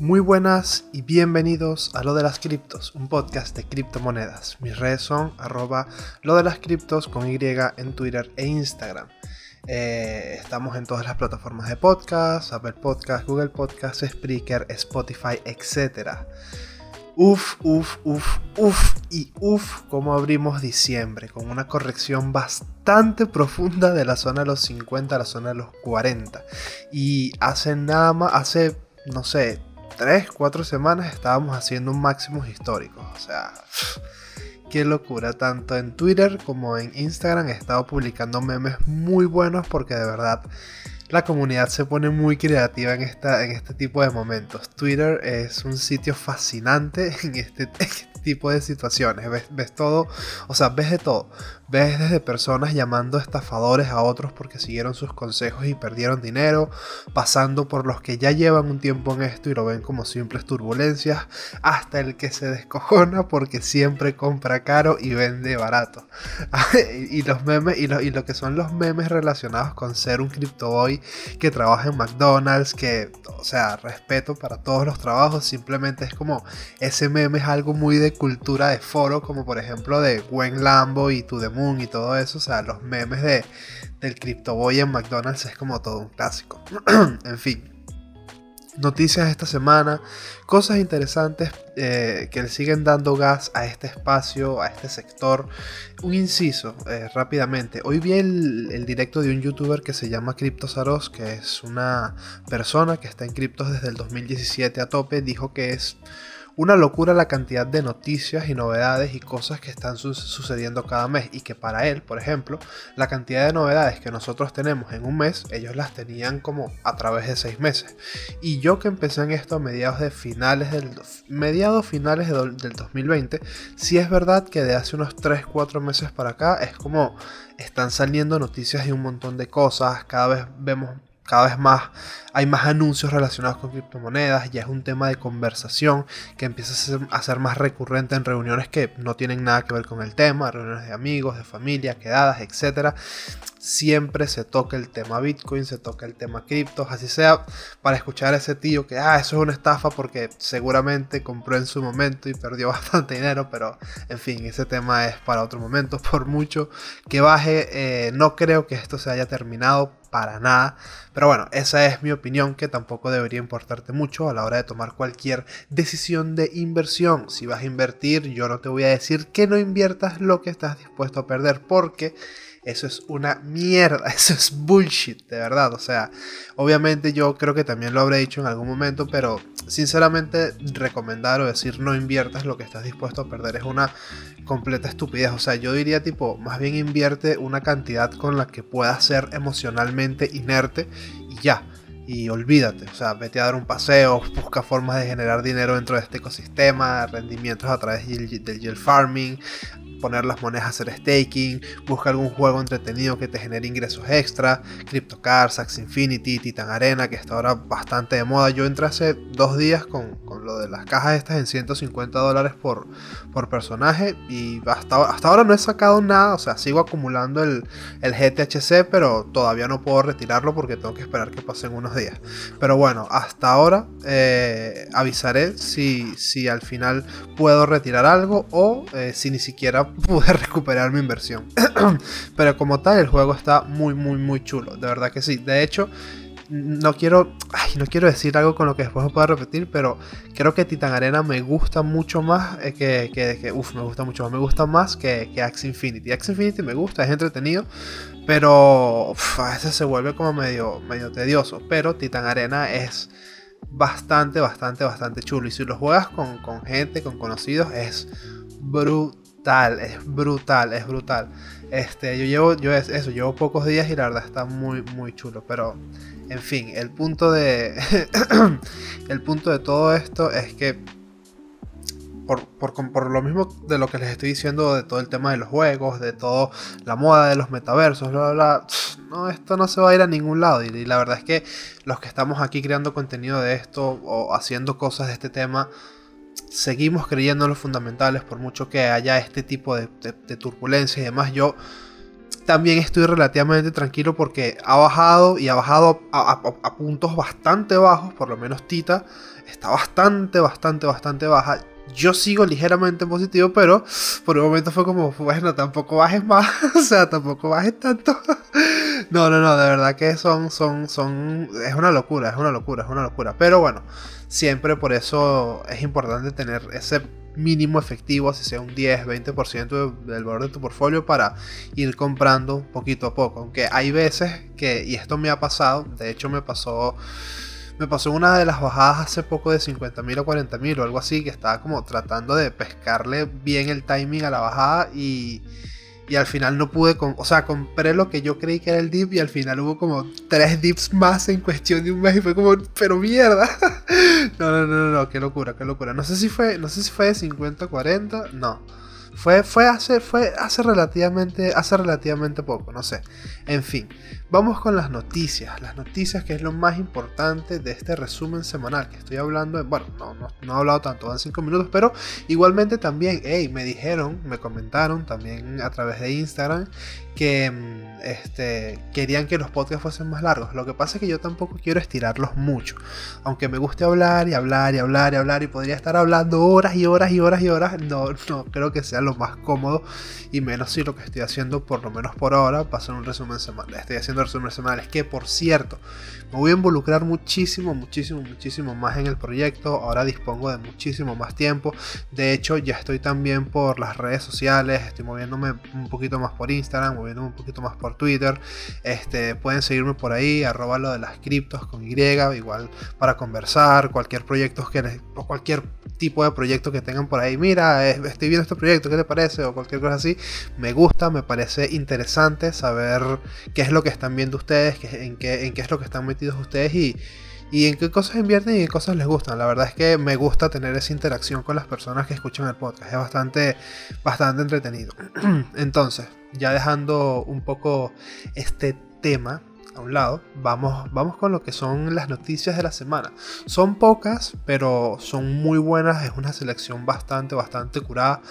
Muy buenas y bienvenidos a Lo de las Criptos, un podcast de criptomonedas. Mis redes son arroba lo de las criptos con Y en Twitter e Instagram. Eh, estamos en todas las plataformas de podcast, Apple Podcast, Google Podcast, Spreaker, Spotify, etc. Uf, uf, uf, uf y uf, como abrimos diciembre, con una corrección bastante profunda de la zona de los 50 a la zona de los 40. Y hace nada más, hace, no sé, 3, 4 semanas estábamos haciendo un máximo histórico. O sea, qué locura. Tanto en Twitter como en Instagram he estado publicando memes muy buenos porque de verdad la comunidad se pone muy creativa en, esta, en este tipo de momentos. Twitter es un sitio fascinante en este, este tipo de situaciones. Ves, ves, todo, o sea, ves de todo. Ves desde personas llamando estafadores a otros porque siguieron sus consejos y perdieron dinero, pasando por los que ya llevan un tiempo en esto y lo ven como simples turbulencias, hasta el que se descojona porque siempre compra caro y vende barato. y los memes, y lo, y lo que son los memes relacionados con ser un boy que trabaja en McDonald's, que, o sea, respeto para todos los trabajos, simplemente es como ese meme es algo muy de cultura de foro, como por ejemplo de Gwen Lambo y To The y todo eso, o sea, los memes de, del Boy en McDonald's es como todo un clásico. en fin. Noticias esta semana, cosas interesantes eh, que le siguen dando gas a este espacio, a este sector. Un inciso, eh, rápidamente. Hoy vi el, el, directo de un youtuber que se llama CryptoSaros, que es una persona que está en criptos desde el 2017 a tope. Dijo que es una locura la cantidad de noticias y novedades y cosas que están sucediendo cada mes y que para él, por ejemplo, la cantidad de novedades que nosotros tenemos en un mes, ellos las tenían como a través de seis meses. Y yo que empecé en esto a mediados de finales del mediados finales del 2020, sí es verdad que de hace unos 3-4 meses para acá es como están saliendo noticias de un montón de cosas, cada vez vemos cada vez más hay más anuncios relacionados con criptomonedas, ya es un tema de conversación que empieza a ser, más recurrente en reuniones que no tienen nada que ver con el tema, reuniones de amigos, de familia, quedadas, etc. Siempre se toca el tema Bitcoin, se toca el tema criptos, así sea para escuchar a ese tío que, ah, eso es una estafa porque seguramente compró en su momento y perdió bastante dinero, pero en fin, ese tema es para otro momento, por mucho que baje, eh, no creo que esto se haya terminado para nada. Pero bueno, esa es mi opinión que tampoco debería importarte mucho a la hora de tomar cualquier decisión de inversión. Si vas a invertir, yo no te voy a decir que no inviertas lo que estás dispuesto a perder porque eso es una mierda, eso es bullshit, de verdad. O sea, obviamente yo creo que también lo habré dicho en algún momento, pero sinceramente recomendar o decir no inviertas lo que estás dispuesto a perder es una completa estupidez. O sea, yo diría tipo, más bien invierte una cantidad con la que puedas ser emocionalmente inerte y ya y olvídate, o sea, vete a dar un paseo, busca formas de generar dinero dentro de este ecosistema, rendimientos a través del yield farming, poner las monedas a hacer staking, busca algún juego entretenido que te genere ingresos extra, CryptoCars, Axe Infinity, Titan Arena, que está ahora bastante de moda. Yo entré hace dos días con, con lo de las cajas estas en 150 dólares por, por personaje y hasta, hasta ahora no he sacado nada, o sea, sigo acumulando el, el GTHC, pero todavía no puedo retirarlo porque tengo que esperar que pasen unos días. Pero bueno, hasta ahora eh, avisaré si, si al final puedo retirar algo o eh, si ni siquiera pude recuperar mi inversión. Pero como tal, el juego está muy, muy, muy chulo. De verdad que sí. De hecho, no quiero, no quiero decir algo con lo que después pueda repetir, pero creo que Titan Arena me gusta mucho más eh, que, que, me gusta mucho más, me gusta más que, que Axe Infinity. Axe Infinity me gusta, es entretenido, pero a veces se vuelve como medio, medio tedioso. Pero Titan Arena es bastante, bastante, bastante chulo. Y si lo juegas con, con gente, con conocidos, es brutal es brutal, es brutal. Este, yo llevo, yo eso, llevo pocos días y la verdad está muy, muy chulo. Pero, en fin, el punto de. el punto de todo esto es que. Por, por, lo mismo de lo que les estoy diciendo de todo el tema de los juegos, de toda la moda de los metaversos, bla, bla, no, esto no se va a ir a ningún lado. y la verdad es que los que estamos aquí creando contenido de esto o haciendo cosas de este tema, seguimos creyendo en los fundamentales por mucho que haya este tipo de, turbulencia y demás. Yo también estoy relativamente tranquilo porque ha bajado y ha bajado a, puntos bastante bajos, por lo menos Tita está bastante, bastante, bastante baja. Yo sigo ligeramente positivo, pero por un momento fue como, bueno, tampoco bajes más, o sea, tampoco bajes tanto. no, no, no, de verdad que son, son, son, es una locura, es una locura, es una locura. Pero bueno, siempre por eso es importante tener ese mínimo efectivo, si sea un 10, 20% del valor de tu portfolio para ir comprando poquito a poco. Aunque hay veces que, y esto me ha pasado, de hecho me pasó, me pasó una de las bajadas hace poco de 50.000 o 40.000 o algo así, que estaba como tratando de pescarle bien el timing a la bajada y y al final no pude, o sea, compré lo que yo creí que era el dip y al final hubo como tres dips más en cuestión de un mes y fue como, pero mierda. no, no, no, no, qué locura, qué locura. No sé si fue, no sé si fue de 50 40, no. Fue, fue, hace, fue hace, relativamente, hace relativamente poco, no sé. En fin, vamos con las noticias. Las noticias que es lo más importante de este resumen semanal que estoy hablando. bueno, no, no, no, he hablado tanto, van 5 minutos, pero igualmente también, hey, me dijeron, me comentaron también a través de Instagram que mm, este, querían que los podcasts fuesen más largos. Lo que pasa es que yo tampoco quiero estirarlos mucho. Aunque me guste hablar y hablar y hablar y hablar y podría estar hablando horas y horas y horas y horas, no, no creo que sea lo más cómodo y menos si lo que estoy haciendo, por lo menos por ahora, va a un resumen semanal. Estoy haciendo semanales que, por cierto, me voy a involucrar muchísimo, muchísimo, muchísimo más en el proyecto. Ahora dispongo de muchísimo más tiempo. De hecho, ya estoy también por las redes sociales, estoy moviéndome un poquito más por Instagram moviéndome un poquito más por Twitter. Este, pueden seguirme por ahí, arroba lo de las criptos con Y, igual para conversar, cualquier proyecto que les, o cualquier tipo de proyecto que tengan por ahí. Mira, estoy viendo este proyecto, ¿qué te parece? O cualquier cosa así. Me gusta, me parece interesante saber qué es lo que están viendo ustedes, en, qué, en qué es lo que están metidos ustedes y y en qué cosas invierten y qué cosas les gustan. La verdad es que me gusta tener esa interacción con las personas que escuchan el podcast. Es bastante, bastante entretenido. Entonces, ya dejando un poco este tema a un lado, vamos, vamos con lo que son las noticias de la semana. Son pocas, pero son muy buenas. Es una selección bastante, bastante curada.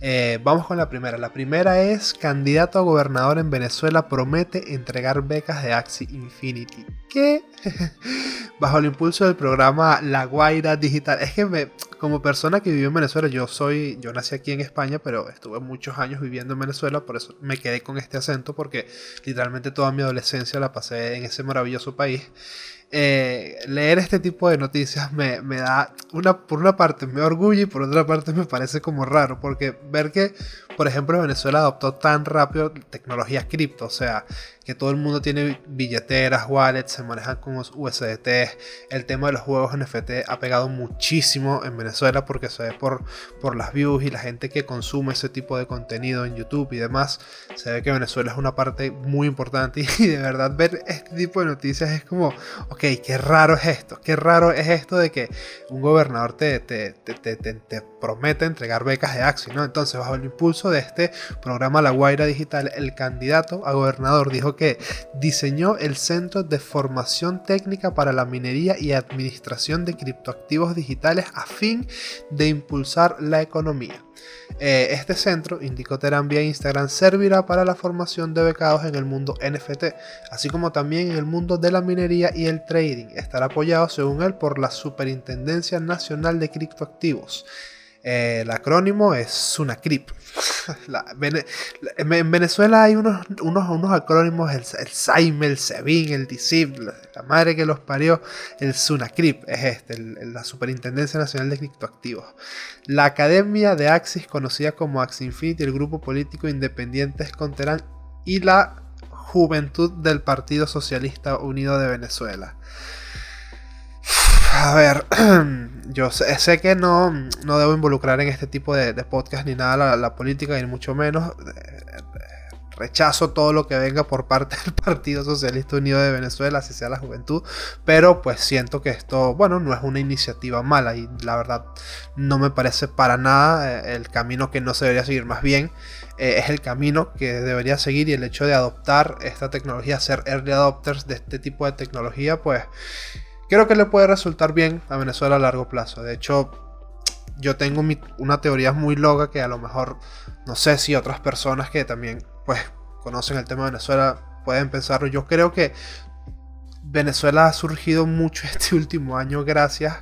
Eh, vamos con la primera. La primera es candidato a gobernador en Venezuela promete entregar becas de Axi Infinity. ¿Qué? Bajo el impulso del programa La Guaira Digital. Es que me, como persona que vivió en Venezuela, yo soy, yo nací aquí en España, pero estuve muchos años viviendo en Venezuela, por eso me quedé con este acento, porque literalmente toda mi adolescencia la pasé en ese maravilloso país. Eh, leer este tipo de noticias me, me, da, una, por una parte me orgullo y por otra parte me parece como raro, porque ver que, por ejemplo, Venezuela adoptó tan rápido tecnologías cripto, o sea, que todo el mundo tiene billeteras, wallets, se manejan con USDT. El tema de los juegos NFT ha pegado muchísimo en Venezuela porque se ve por, por las views y la gente que consume ese tipo de contenido en YouTube y demás. Se ve que Venezuela es una parte muy importante y de verdad ver este tipo de noticias es como, ok, qué raro es esto, qué raro es esto de que un gobernador te, te, te, te promete entregar becas de Axi, ¿no? Entonces, bajo el impulso de este programa La Guaira Digital, el candidato a gobernador dijo que diseñó el Centro de Formación Técnica para la Minería y Administración de Criptoactivos Digitales a fin de impulsar la economía. Eh, este centro, indicó Terán Instagram, servirá para la formación de becados en el mundo NFT, así como también en el mundo de la minería y el trading. Estará apoyado, según él, por la Superintendencia Nacional de Criptoactivos. Eh, el acrónimo es SUNACRIP. en Venezuela hay unos, unos, unos acrónimos, el, el SAIME, el SEBIN, el DICIP, la, madre que los parió, el SUNACRIP es este, la Superintendencia Nacional de Criptoactivos. La Academia de Axis, conocida como Axinfinity, el grupo político independiente Esconterán y la Juventud del Partido Socialista Unido de Venezuela. A ver, yo sé, que no, no, debo involucrar en este tipo de, podcast ni nada la, política, ni mucho menos. Rechazo todo lo que venga por parte del Partido Socialista Unido de Venezuela, así sea la juventud. Pero pues siento que esto, bueno, no es una iniciativa mala y la verdad no me parece para nada eh, el camino que no se debería seguir. Más bien eh, es el camino que debería seguir y el hecho de adoptar esta tecnología, ser early adopters de este tipo de tecnología, pues creo que le puede resultar bien a Venezuela a largo plazo. De hecho, yo tengo una teoría muy loca que a lo mejor no sé si otras personas que también pues conocen el tema de Venezuela pueden pensarlo. Yo creo que Venezuela ha surgido mucho este último año gracias a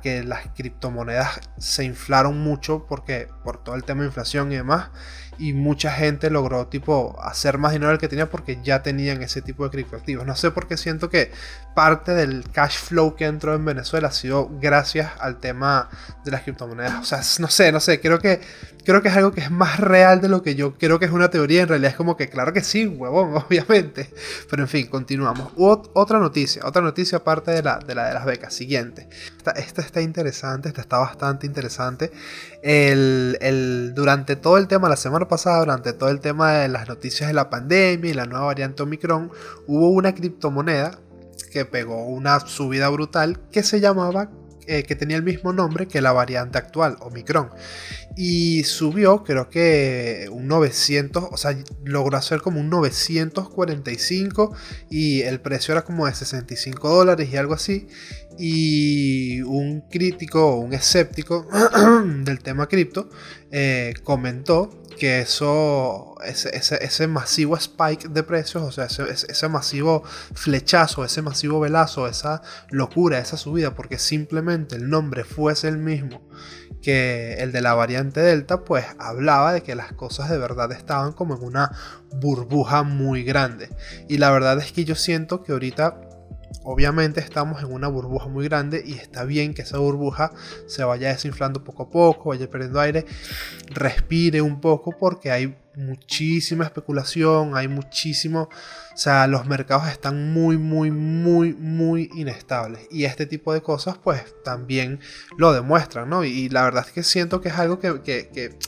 que las criptomonedas se inflaron mucho porque por todo el tema de inflación y demás y mucha gente logró tipo hacer más dinero del que tenía porque ya tenían ese tipo de criptoactivos. No sé por qué siento que parte del cash flow que entró en Venezuela ha sido gracias al tema de las criptomonedas. O sea, no sé, no sé, creo que creo que es algo que es más real de lo que yo creo que es una teoría. En realidad es como que claro que sí, huevón, obviamente. Pero en fin, continuamos. otra noticia, otra noticia aparte de la de, la de las becas. Siguiente. Esta, esta está interesante, esta está bastante interesante. Durante todo el tema, la semana pasada, durante todo el tema de las noticias de la pandemia y la nueva variante Omicron, hubo una criptomoneda que pegó una subida brutal que se llamaba eh, que tenía el mismo nombre que la variante actual, Omicron. Y subió, creo que un 900, o sea, logró hacer como un 945 y el precio era como de 65 dólares y algo así. Y un crítico un escéptico del tema cripto eh, comentó que eso, ese, masivo spike de precios, o sea, ese, masivo flechazo, ese masivo velazo, esa locura, esa subida, porque simplemente el nombre fuese el mismo que el de la variante Delta, pues hablaba de que las cosas de verdad estaban como en una burbuja muy grande. Y la verdad es que yo siento que ahorita Obviamente estamos en una burbuja muy grande y está bien que esa burbuja se vaya desinflando poco a poco, vaya perdiendo aire, respire un poco porque hay muchísima especulación, hay muchísimo, o sea, los mercados están muy, muy, muy, muy inestables y este tipo de cosas pues también lo demuestran, ¿no? Y, la verdad es que siento que es algo que, que,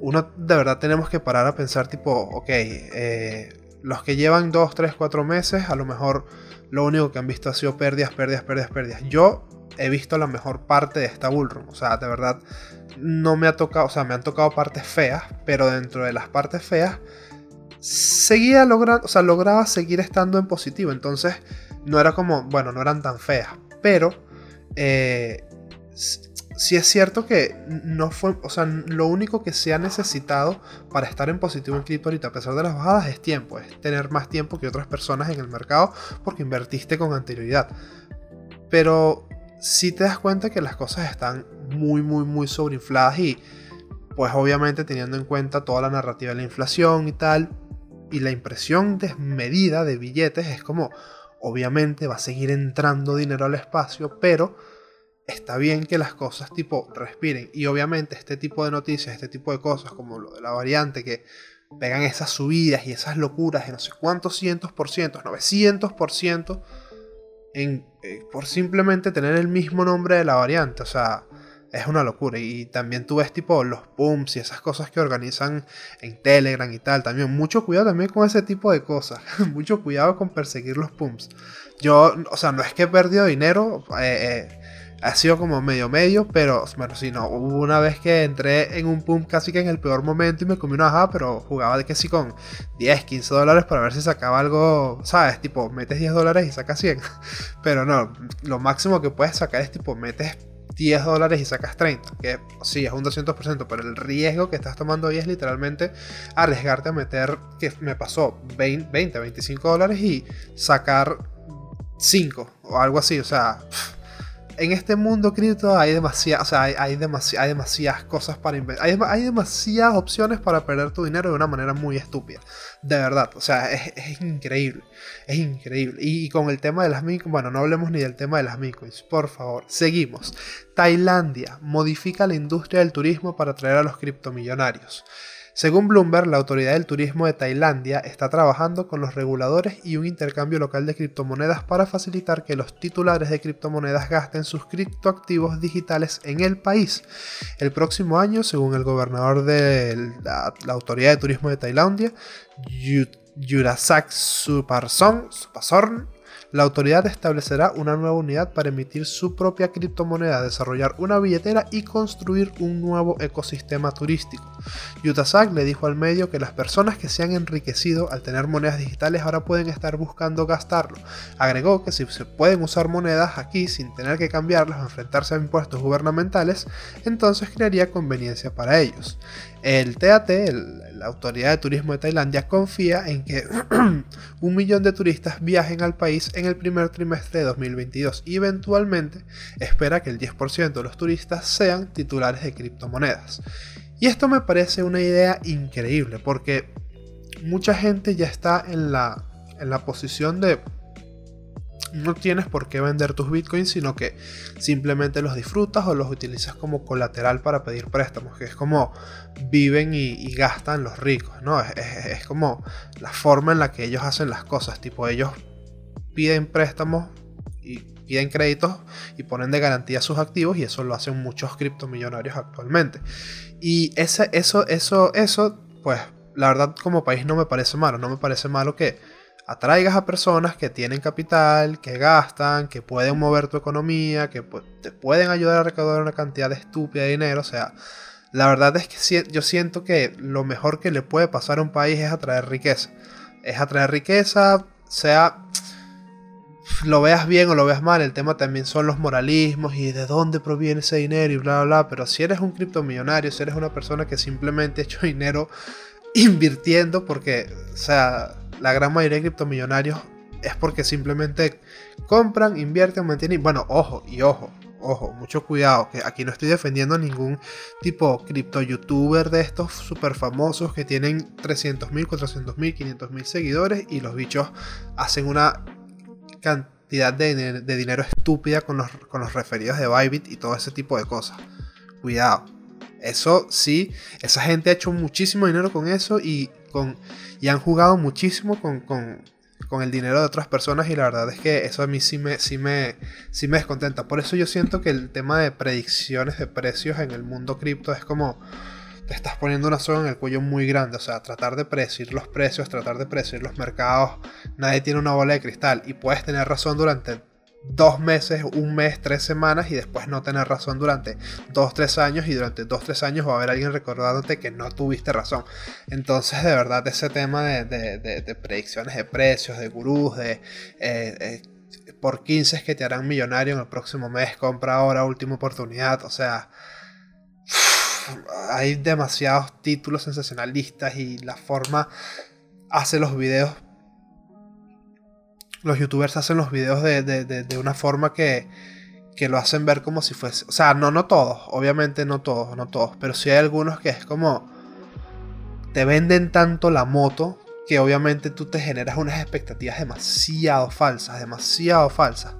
uno de verdad tenemos que parar a pensar tipo, ok, eh, los que llevan 2, 3, 4 meses a lo mejor lo único que han visto ha sido pérdidas, pérdidas, pérdidas, pérdidas. Yo he visto la mejor parte de esta bullrun. O sea, de verdad, no me ha tocado, o sea, me han tocado partes feas, pero dentro de las partes feas, seguía logrando, o sea, lograba seguir estando en positivo. Entonces, no era como, bueno, no eran tan feas, pero eh, si es cierto que no fue, o sea, lo único que se ha necesitado para estar en positivo en cripto ahorita, a pesar de las bajadas, es tiempo, es tener más tiempo que otras personas en el mercado porque invertiste con anterioridad. Pero si te das cuenta que las cosas están muy, muy, muy sobreinfladas y pues obviamente teniendo en cuenta toda la narrativa de la inflación y tal, y la impresión desmedida de billetes es como, obviamente va a seguir entrando dinero al espacio, pero está bien que las cosas tipo respiren. Y obviamente este tipo de noticias, este tipo de cosas como lo de la variante que pegan esas subidas y esas locuras de no sé cuántos cientos por ciento, 900 por ciento, en, eh, por simplemente tener el mismo nombre de la variante. O sea, es una locura. Y también tú ves tipo los pumps y esas cosas que organizan en Telegram y tal. También mucho cuidado también con ese tipo de cosas. mucho cuidado con perseguir los pumps. Yo, o sea, no es que he perdido dinero. Eh, eh, ha sido como medio medio, pero bueno, si no, hubo una vez que entré en un pump casi que en el peor momento y me comí una bajada, pero jugaba de que sí con 10, 15 dólares para ver si sacaba algo, ¿sabes? Tipo, metes 10 dólares y sacas 100. Pero no, lo máximo que puedes sacar es tipo, metes 10 dólares y sacas 30, que sí, es un 200%, pero el riesgo que estás tomando ahí es literalmente arriesgarte a meter, que me pasó 20, 20 25 dólares y sacar 5 o algo así, o sea en este mundo cripto hay, demasiadas, hay, hay, demasiadas cosas para inventar. Hay, demasiadas opciones para perder tu dinero de una manera muy estúpida. De verdad, o sea, es, increíble. Es increíble. Y, con el tema de las micos, bueno, no hablemos ni del tema de las micos, por favor. Seguimos. Tailandia modifica la industria del turismo para atraer a los criptomillonarios. Según Bloomberg, la Autoridad del Turismo de Tailandia está trabajando con los reguladores y un intercambio local de criptomonedas para facilitar que los titulares de criptomonedas gasten sus criptoactivos digitales en el país. El próximo año, según el gobernador de la, Autoridad de Turismo de Tailandia, Yurasak Suparson, la autoridad establecerá una nueva unidad para emitir su propia criptomoneda, desarrollar una billetera y construir un nuevo ecosistema turístico. Yutasak le dijo al medio que las personas que se han enriquecido al tener monedas digitales ahora pueden estar buscando gastarlo. Agregó que si se pueden usar monedas aquí sin tener que cambiarlas o enfrentarse a impuestos gubernamentales, entonces crearía conveniencia para ellos. El TAT, la Autoridad de Turismo de Tailandia, confía en que un millón de turistas viajen al país en el primer trimestre de 2022 y eventualmente espera que el 10% de los turistas sean titulares de criptomonedas. Y esto me parece una idea increíble porque mucha gente ya está en la, en la posición de no tienes por qué vender tus bitcoins, sino que simplemente los disfrutas o los utilizas como colateral para pedir préstamos, que es como viven y, gastan los ricos, ¿no? Es, como la forma en la que ellos hacen las cosas, tipo ellos piden préstamos y piden créditos y ponen de garantía sus activos y eso lo hacen muchos criptomillonarios actualmente. Y ese, eso, eso, eso, pues la verdad como país no me parece malo, no me parece malo que atraigas a personas que tienen capital, que gastan, que pueden mover tu economía, que te pueden ayudar a recaudar una cantidad de estúpida de dinero. O sea, la verdad es que yo siento que lo mejor que le puede pasar a un país es atraer riqueza. Es atraer riqueza, sea lo veas bien o lo veas mal, el tema también son los moralismos y de dónde proviene ese dinero y bla, bla, bla. Pero si eres un criptomillonario, si eres una persona que simplemente ha dinero invirtiendo, porque, o sea, la gran mayoría de criptomillonarios es porque simplemente compran, invierten, mantienen. Bueno, ojo, y ojo, ojo, mucho cuidado, que aquí no estoy defendiendo a ningún tipo cripto youtuber de estos super famosos que tienen 300 mil, 400 mil, 500 mil seguidores y los bichos hacen una cantidad de, dinero estúpida con los, con los referidos de Bybit y todo ese tipo de cosas. Cuidado. Eso sí, esa gente ha hecho muchísimo dinero con eso y con y han jugado muchísimo con, el dinero de otras personas y la verdad es que eso a mí sí me, sí, me, sí me descontenta. Por eso yo siento que el tema de predicciones de precios en el mundo cripto es como te estás poniendo una soga en el cuello muy grande. O sea, tratar de predecir los precios, tratar de predecir los mercados. Nadie tiene una bola de cristal y puedes tener razón durante dos meses, un mes, tres semanas y después no tener razón durante dos, tres años y durante dos, tres años va a haber alguien recordándote que no tuviste razón. Entonces, de verdad, ese tema de, predicciones de precios, de gurús, de... Eh, eh, por 15 que te harán millonario en el próximo mes, compra ahora, última oportunidad, o sea, hay demasiados títulos sensacionalistas y la forma hace los videos los youtubers hacen los videos de, una forma que, que, lo hacen ver como si fuese... O sea, no, no todos, obviamente no todos, no todos, pero sí hay algunos que es como... Te venden tanto la moto que obviamente tú te generas unas expectativas demasiado falsas, demasiado falsas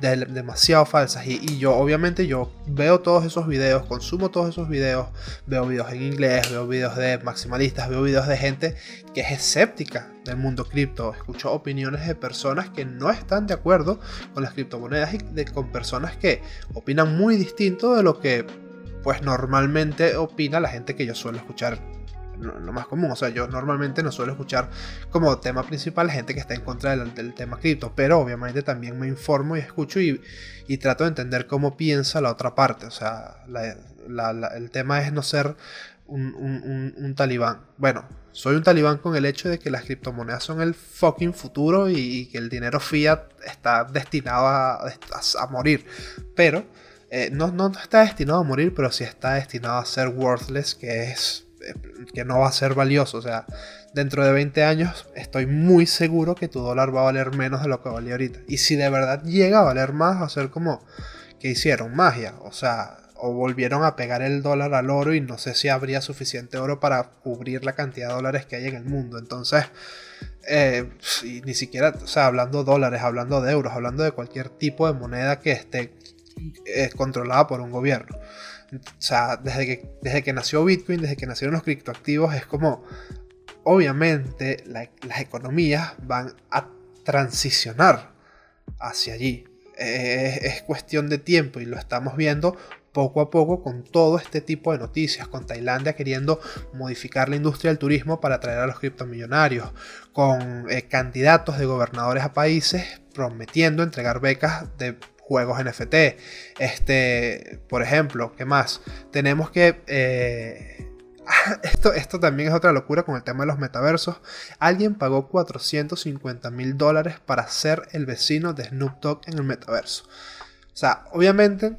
demasiado falsas. Y, yo, obviamente, yo veo todos esos videos, consumo todos esos videos, veo videos en inglés, veo videos de maximalistas, veo videos de gente que es escéptica del mundo cripto. Escucho opiniones de personas que no están de acuerdo con las criptomonedas y de, con personas que opinan muy distinto de lo que pues normalmente opina la gente que yo suelo escuchar lo más común. O sea, yo normalmente no suelo escuchar como tema principal gente que está en contra del, tema cripto, pero obviamente también me informo y escucho y, trato de entender cómo piensa la otra parte. O sea, el tema es no ser un, talibán. Bueno, soy un talibán con el hecho de que las criptomonedas son el fucking futuro y, que el dinero fiat está destinado a, morir. Pero... Eh, no, no está destinado a morir, pero sí está destinado a ser worthless, que es que no va a ser valioso. O sea, dentro de 20 años estoy muy seguro que tu dólar va a valer menos de lo que valía ahorita. Y si de verdad llega a valer más, va a ser como que hicieron magia. O sea, o volvieron a pegar el dólar al oro y no sé si habría suficiente oro para cubrir la cantidad de dólares que hay en el mundo. Entonces, eh, ni siquiera, o sea, hablando de dólares, hablando de euros, hablando de cualquier tipo de moneda que esté eh, controlada por un gobierno. O sea, desde que, desde que nació Bitcoin, desde que nacieron los criptoactivos, es como, obviamente, las economías van a transicionar hacia allí. Es, cuestión de tiempo y lo estamos viendo poco a poco con todo este tipo de noticias, con Tailandia queriendo modificar la industria del turismo para atraer a los criptomillonarios, con eh, candidatos de gobernadores a países prometiendo entregar becas de juegos NFT. Este, por ejemplo, ¿qué más? Tenemos que... Eh, esto, esto también es otra locura con el tema de los metaversos. Alguien pagó 450 mil dólares para ser el vecino de Snoop Dogg en el metaverso. O sea, obviamente,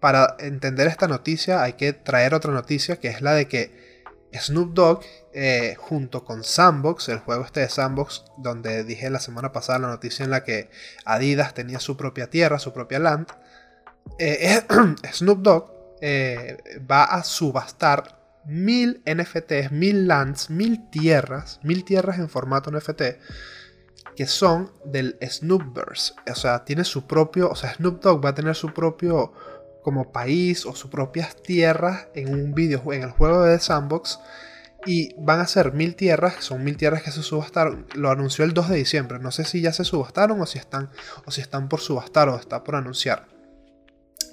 para entender esta noticia hay que traer otra noticia que es la de que Snoop Dogg, eh, junto con Sandbox, el juego este de Sandbox, donde dije la semana pasada la noticia en la que Adidas tenía su propia tierra, su propia land, eh, Snoop Dogg eh, va a subastar mil NFTs, mil lands, mil tierras, mil tierras en formato NFT que son del Snoopverse. O sea, tiene su propio, o sea, Snoop Dogg va a tener su propio como país o sus propias tierras en un videojuego, en el juego de Sandbox. Y van a ser mil tierras, son mil tierras que se subastaron. Lo anunció el 2 de diciembre. No sé si ya se subastaron o si están, o si están por subastar o está por anunciar.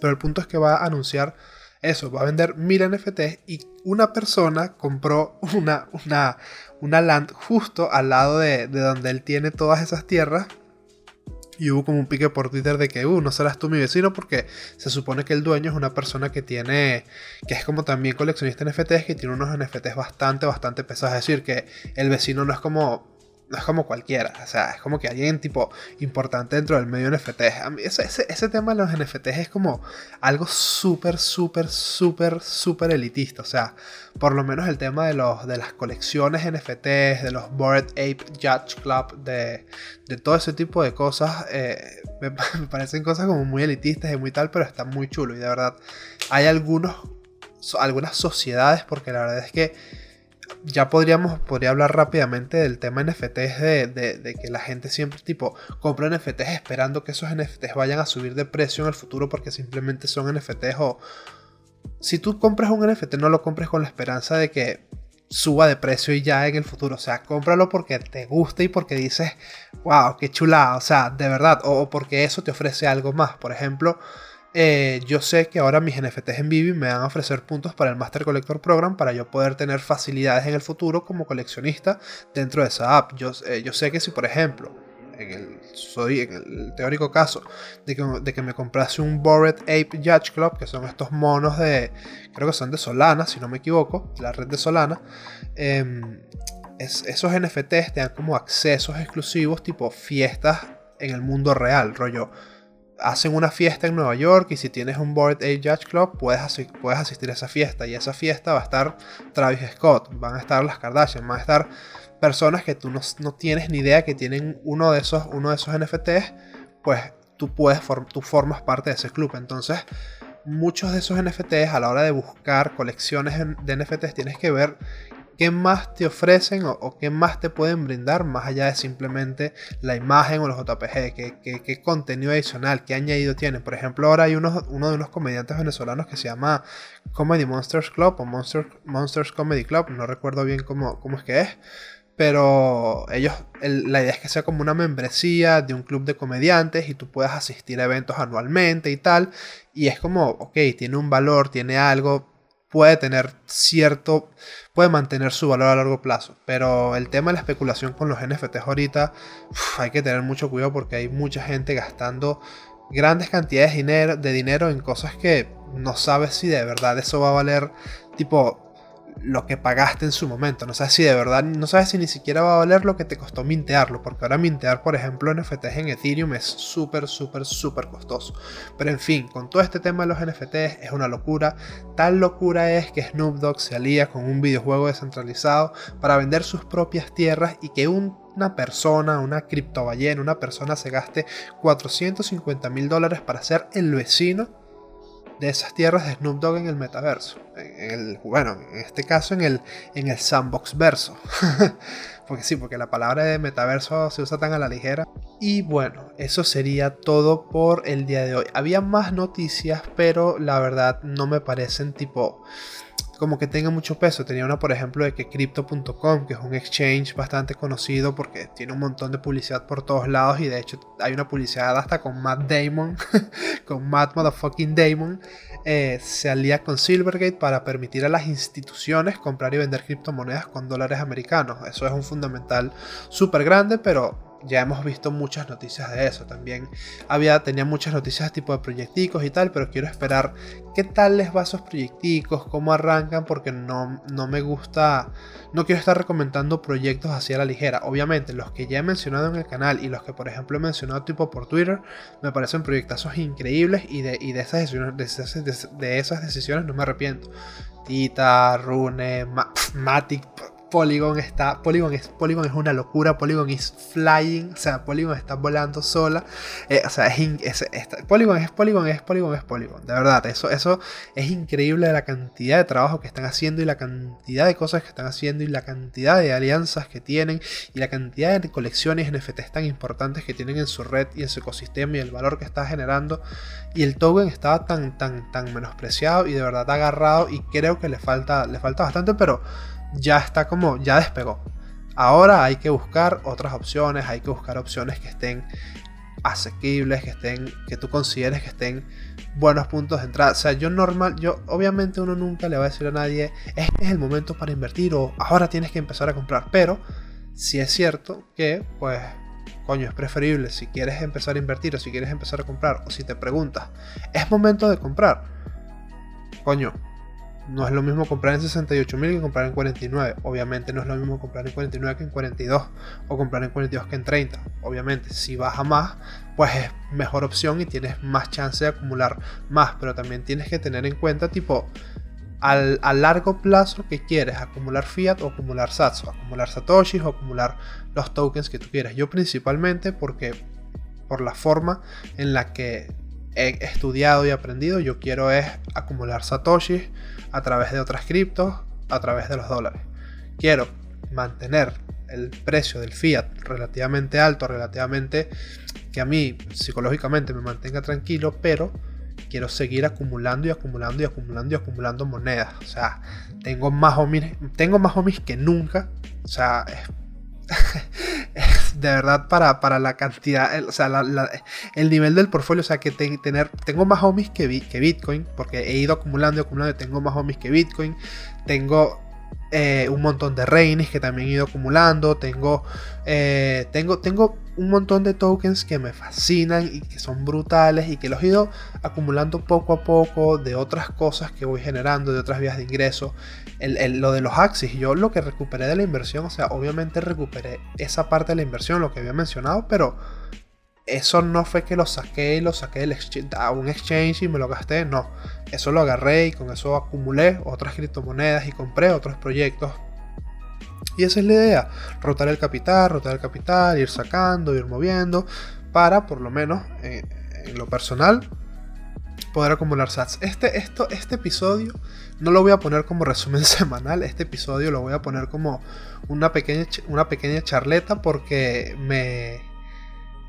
Pero el punto es que va a anunciar eso, va a vender mil NFTs y una persona compró una, una, una land justo al lado de, de donde él tiene todas esas tierras y hubo como un pique por Twitter de que, uh, no serás tú mi vecino porque se supone que el dueño es una persona que tiene, que es como también coleccionista de NFTs, que tiene unos NFTs bastante, bastante pesados. Es decir, que el vecino no es como no es como cualquiera, o sea, es como que alguien tipo importante dentro del medio NFT. A mí ese, ese, tema de los NFTs es como algo súper, súper, súper, súper elitista. O sea, por lo menos el tema de, los, de las colecciones NFTs, de los Bored Ape Judge Club, de, de todo ese tipo de cosas, eh, me, me, parecen cosas como muy elitistas y muy tal, pero está muy chulo. Y de verdad, hay algunos, algunas sociedades, porque la verdad es que ya podríamos podría hablar rápidamente del tema NFTs de, de, que la gente siempre tipo compra NFTs esperando que esos NFTs vayan a subir de precio en el futuro porque simplemente son NFTs o si tú compras un NFT no lo compres con la esperanza de que suba de precio y ya en el futuro, o sea, cómpralo porque te gusta y porque dices, wow, qué chula, o sea, de verdad, o porque eso te ofrece algo más, por ejemplo, eh, yo sé que ahora mis NFTs en Vivi me van a ofrecer puntos para el Master Collector Program para yo poder tener facilidades en el futuro como coleccionista dentro de esa app. Yo, eh, yo sé que si, por ejemplo, en el, soy en el teórico caso de que, de que me comprase un Bored Ape Judge Club, que son estos monos de, creo que son de Solana, si no me equivoco, la red de Solana, em, esos NFTs te dan como accesos exclusivos, tipo fiestas en el mundo real, rollo hacen una fiesta en Nueva York y si tienes un Board A Judge Club puedes, puedes asistir a esa fiesta y esa fiesta va a estar Travis Scott, van a estar las Kardashian, van a estar personas que tú no, tienes ni idea que tienen uno de esos, uno de esos NFTs, pues tú, puedes tú formas parte de ese club. Entonces, muchos de esos NFTs a la hora de buscar colecciones de NFTs tienes que ver qué más te ofrecen o, qué más te pueden brindar más allá de simplemente la imagen o los JPG, qué, contenido adicional, qué añadido tienen. Por ejemplo, ahora hay uno, de unos comediantes venezolanos que se llama Comedy Monsters Club o Monsters Comedy Club, no recuerdo bien cómo, cómo es que es. Pero ellos, la idea es que sea como una membresía de un club de comediantes y tú puedas asistir a eventos anualmente y tal. Y es como, ok, tiene un valor, tiene algo, puede tener cierto, puede mantener su valor a largo plazo. Pero el tema de la especulación con los NFTs ahorita, hay que tener mucho cuidado porque hay mucha gente gastando grandes cantidades de dinero, de dinero en cosas que no sabes si de verdad eso va a valer tipo lo que pagaste en su momento. No sabes si de verdad, no sabes si ni siquiera va a valer lo que te costó mintearlo, porque ahora mintear, por ejemplo, NFTs en Ethereum es súper, súper, súper costoso. Pero en fin, con todo este tema de los NFTs es una locura. Tal locura es que Snoop Dogg se alía con un videojuego descentralizado para vender sus propias tierras y que una persona, una criptoballena, una persona se gaste 450 mil dólares para ser el vecino de esas tierras de Snoop Dogg en el metaverso. En el, bueno, en este caso en el, en el sandbox verso. porque sí, porque la palabra de metaverso se usa tan a la ligera. Y bueno, eso sería todo por el día de hoy. Había más noticias, pero la verdad no me parecen tipo como que tenga mucho peso. Tenía una, por ejemplo, de que Crypto.com, que es un exchange bastante conocido porque tiene un montón de publicidad por todos lados y de hecho hay una publicidad hasta con Matt Damon, con Matt Motherfucking Damon, eh, se alía con Silvergate para permitir a las instituciones comprar y vender criptomonedas con dólares americanos. Eso es un fundamental súper grande, pero ya hemos visto muchas noticias de eso. También había, tenía muchas noticias tipo de proyecticos y tal, pero quiero esperar qué tal les va a esos proyecticos, cómo arrancan, porque no, no me gusta, no quiero estar recomendando proyectos así a la ligera. Obviamente, los que ya he mencionado en el canal y los que, por ejemplo, he mencionado tipo por Twitter, me parecen proyectazos increíbles y de, de, esas, decisiones, de, esas, decisiones no me arrepiento. Tita, Rune, Matic, Polygon está. Polygon es, Polygon es una locura. Polygon is flying. O sea, Polygon está volando sola. Eh, o sea, es, Polygon es Polygon es Polygon es Polygon. De verdad, eso, eso es increíble la cantidad de trabajo que están haciendo y la cantidad de cosas que están haciendo y la cantidad de alianzas que tienen y la cantidad de colecciones NFTs tan importantes que tienen en su red y en su ecosistema y el valor que está generando. Y el token estaba tan, tan, tan menospreciado y de verdad agarrado y creo que le falta, le falta bastante, pero ya está como, ya despegó. Ahora hay que buscar otras opciones, hay que buscar opciones que estén asequibles, que estén, que tú consideres que estén buenos puntos de entrada. O sea, yo normal, yo obviamente uno nunca le va a decir a nadie, este es el momento para invertir o ahora tienes que empezar a comprar. Pero si es cierto que, pues, coño, es preferible si quieres empezar a invertir o si quieres empezar a comprar o si te preguntas, ¿es momento de comprar? Coño, no es lo mismo comprar en 68.000 que comprar en 49. Obviamente no es lo mismo comprar en 49 que en 42 o comprar en 42 que en 30. Obviamente si baja más, pues es mejor opción y tienes más chance de acumular más. Pero también tienes que tener en cuenta tipo al, a largo plazo que quieres acumular fiat o acumular sats, acumular satoshis o acumular los tokens que tú quieras. Yo principalmente porque por la forma en la que he estudiado y aprendido, yo quiero es acumular satoshis a través de otras criptos, a través de los dólares. Quiero mantener el precio del fiat relativamente alto, relativamente que a mí psicológicamente me mantenga tranquilo, pero quiero seguir acumulando y acumulando y acumulando y acumulando monedas. O sea, tengo más homies, tengo más que nunca. O sea, de verdad para, para la cantidad, o sea, el nivel del portfolio, o sea, que tener, tengo más homies que, que Bitcoin, porque he ido acumulando y acumulando, tengo más homies que Bitcoin, tengo eh, un montón de Rainis que también he ido acumulando. Tengo, eh, tengo, tengo un montón de tokens que me fascinan y que son brutales y que los he ido acumulando poco a poco de otras cosas que voy generando, de otras vías de ingreso. Lo de los Axis, yo lo que recuperé de la inversión, o sea, obviamente recuperé esa parte de la inversión, lo que había mencionado, pero eso no fue que lo saqué y lo saqué a un exchange y me lo gasté, no. Eso lo agarré y con eso acumulé otras criptomonedas y compré otros proyectos. Y esa es la idea, rotar el capital, rotar el capital, ir sacando, ir moviendo, para por lo menos eh, en lo personal poder acumular sats. Este, esto, este episodio no lo voy a poner como resumen semanal, este episodio lo voy a poner como una pequeña, una pequeña charleta porque me,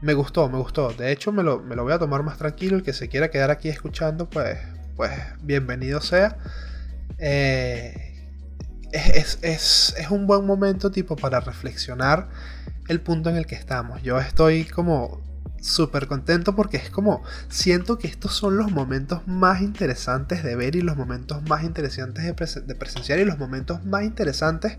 me gustó, me gustó. De hecho, me lo, voy a tomar más tranquilo. El que se quiera quedar aquí escuchando, pues, pues bienvenido sea. Eh, es, es, un buen momento tipo para reflexionar el punto en el que estamos. Yo estoy como súper contento porque es como siento que estos son los momentos más interesantes de ver y los momentos más interesantes de, de, presenciar y los momentos más interesantes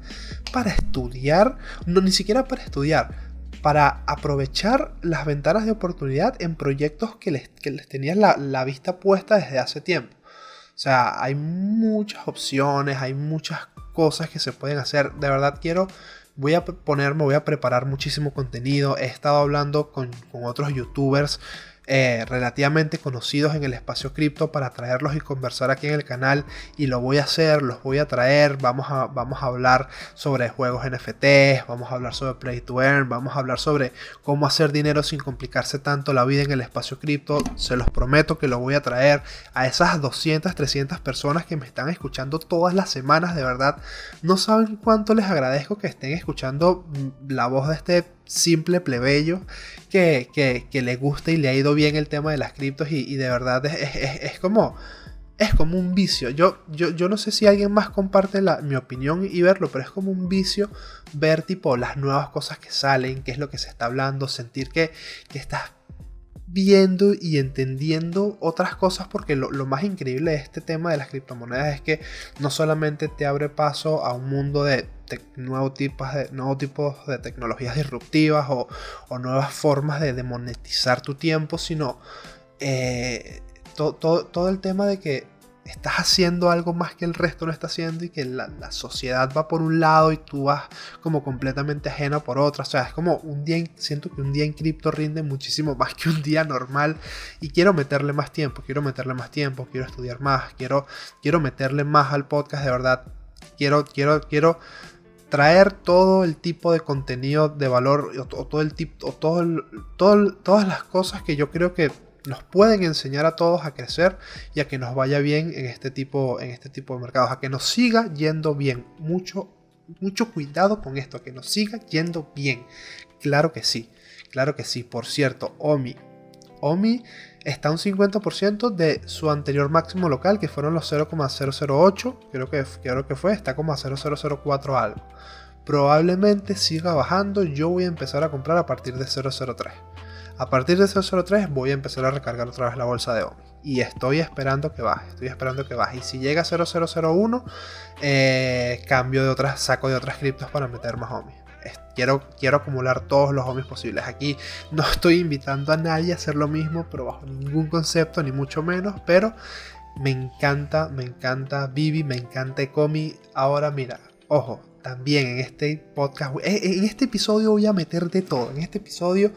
para estudiar, no ni siquiera para estudiar, para aprovechar las ventanas de oportunidad en proyectos que les, que les tenías la, vista puesta desde hace tiempo. O sea, hay muchas opciones, hay muchas cosas que se pueden hacer. De verdad quiero, voy a ponerme, voy a preparar muchísimo contenido. He estado hablando con, otros youtubers eh, relativamente conocidos en el espacio cripto para traerlos y conversar aquí en el canal. Y lo voy a hacer, los voy a traer, vamos a, vamos a hablar sobre juegos NFT, vamos a hablar sobre Play to Earn, vamos a hablar sobre cómo hacer dinero sin complicarse tanto la vida en el espacio cripto, se los prometo que lo voy a traer a esas 200, 300 personas que me están escuchando todas las semanas, de verdad, no saben cuánto les agradezco que estén escuchando la voz de este simple plebeyo que, que, le gusta y le ha ido bien el tema de las criptos y, de verdad es, como es como un vicio. Yo, yo, yo, no sé si alguien más comparte la, mi opinión y verlo, pero es como un vicio ver tipo las nuevas cosas que salen, qué es lo que se está hablando, sentir que, que estás viendo y entendiendo otras cosas porque lo, más increíble de este tema de las criptomonedas es que no solamente te abre paso a un mundo de nuevos tipos de, nuevos tipos de tecnologías disruptivas o, nuevas formas de, monetizar tu tiempo, sino eh, todo el tema de que estás haciendo algo más que el resto no está haciendo y que la, sociedad va por un lado y tú vas como completamente ajeno por otro. O sea, es como un día, siento que un día en cripto rinde muchísimo más que un día normal y quiero meterle más tiempo, quiero meterle más tiempo, quiero estudiar más, quiero, quiero meterle más al podcast de verdad. Quiero, quiero, quiero traer todo el tipo de contenido de valor o, todo el tipo o todo, todo, todas las cosas que yo creo que nos pueden enseñar a todos a crecer y a que nos vaya bien en este tipo, en este tipo de mercados, a que nos siga yendo bien. Mucho, mucho cuidado con esto, a que nos siga yendo bien. Claro que sí, claro que sí. Por cierto, Omi. Omi está un 50% de su anterior máximo local, que fueron los 0,008, creo que, creo que fue, está como a 0,004 algo. Probablemente siga bajando, yo voy a empezar a comprar a partir de 003. A partir de 003 voy a empezar a recargar otra vez la bolsa de OMI. Y estoy esperando que baje, estoy esperando que baje. Y si llega a 0001, eh, cambio de otras, saco de otras criptos para meter más OMI. Quiero, quiero acumular todos los OMIs posibles. Aquí no estoy invitando a nadie a hacer lo mismo, pero bajo ningún concepto, ni mucho menos. Pero me encanta, me encanta Vivi, me encanta Ecomi. Ahora mira, ojo, también en este podcast, eh, en este episodio voy a meter de todo. En este episodio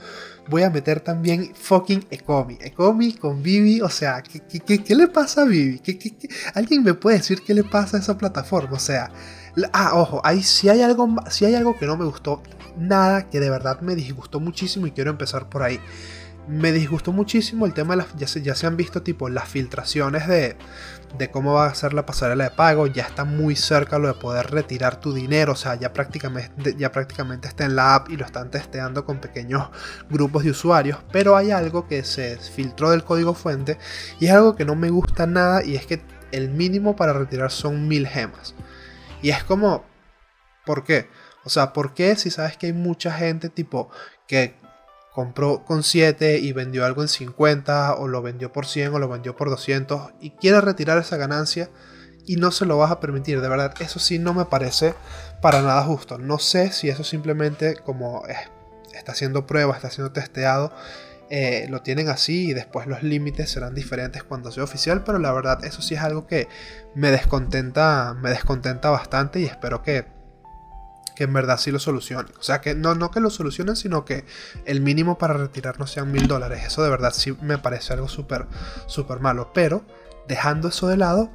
voy a meter también fucking Ecomi. Ecomi con Vivi, o sea, ¿qué, le pasa a Vivi? alguien me puede decir qué le pasa a esa plataforma? O sea, ah, ojo, ahí, si, hay algo, si hay algo que no me gustó, nada que de verdad me disgustó muchísimo y quiero empezar por ahí me disgustó muchísimo el tema de las, ya se, ya se han visto tipo las filtraciones de, de, cómo va a ser la pasarela de pago, ya está muy cerca lo de poder retirar tu dinero, o sea, ya prácticamente, ya prácticamente está en la app y lo están testeando con pequeños grupos de usuarios, pero hay algo que se filtró del código fuente y es algo que no me gusta nada y es que el mínimo para retirar son mil gemas. Y es como, ¿por qué? O sea, ¿por qué si sabes que hay mucha gente tipo que compró con 7 y vendió algo en 50 o lo vendió por 100 o lo vendió por 200 y quiere retirar esa ganancia y no se lo vas a permitir. De verdad, eso sí no me parece para nada justo. No sé si eso simplemente como está haciendo prueba, está siendo testeado, eh, lo tienen así y después los límites serán diferentes cuando sea oficial, pero la verdad eso sí es algo que me descontenta, me descontenta bastante y espero que que en verdad sí lo solucionen. O sea, que no, no que lo solucionen, sino que el mínimo para retirarnos sean mil dólares. Eso de verdad sí me parece algo súper, súper malo. Pero dejando eso de lado,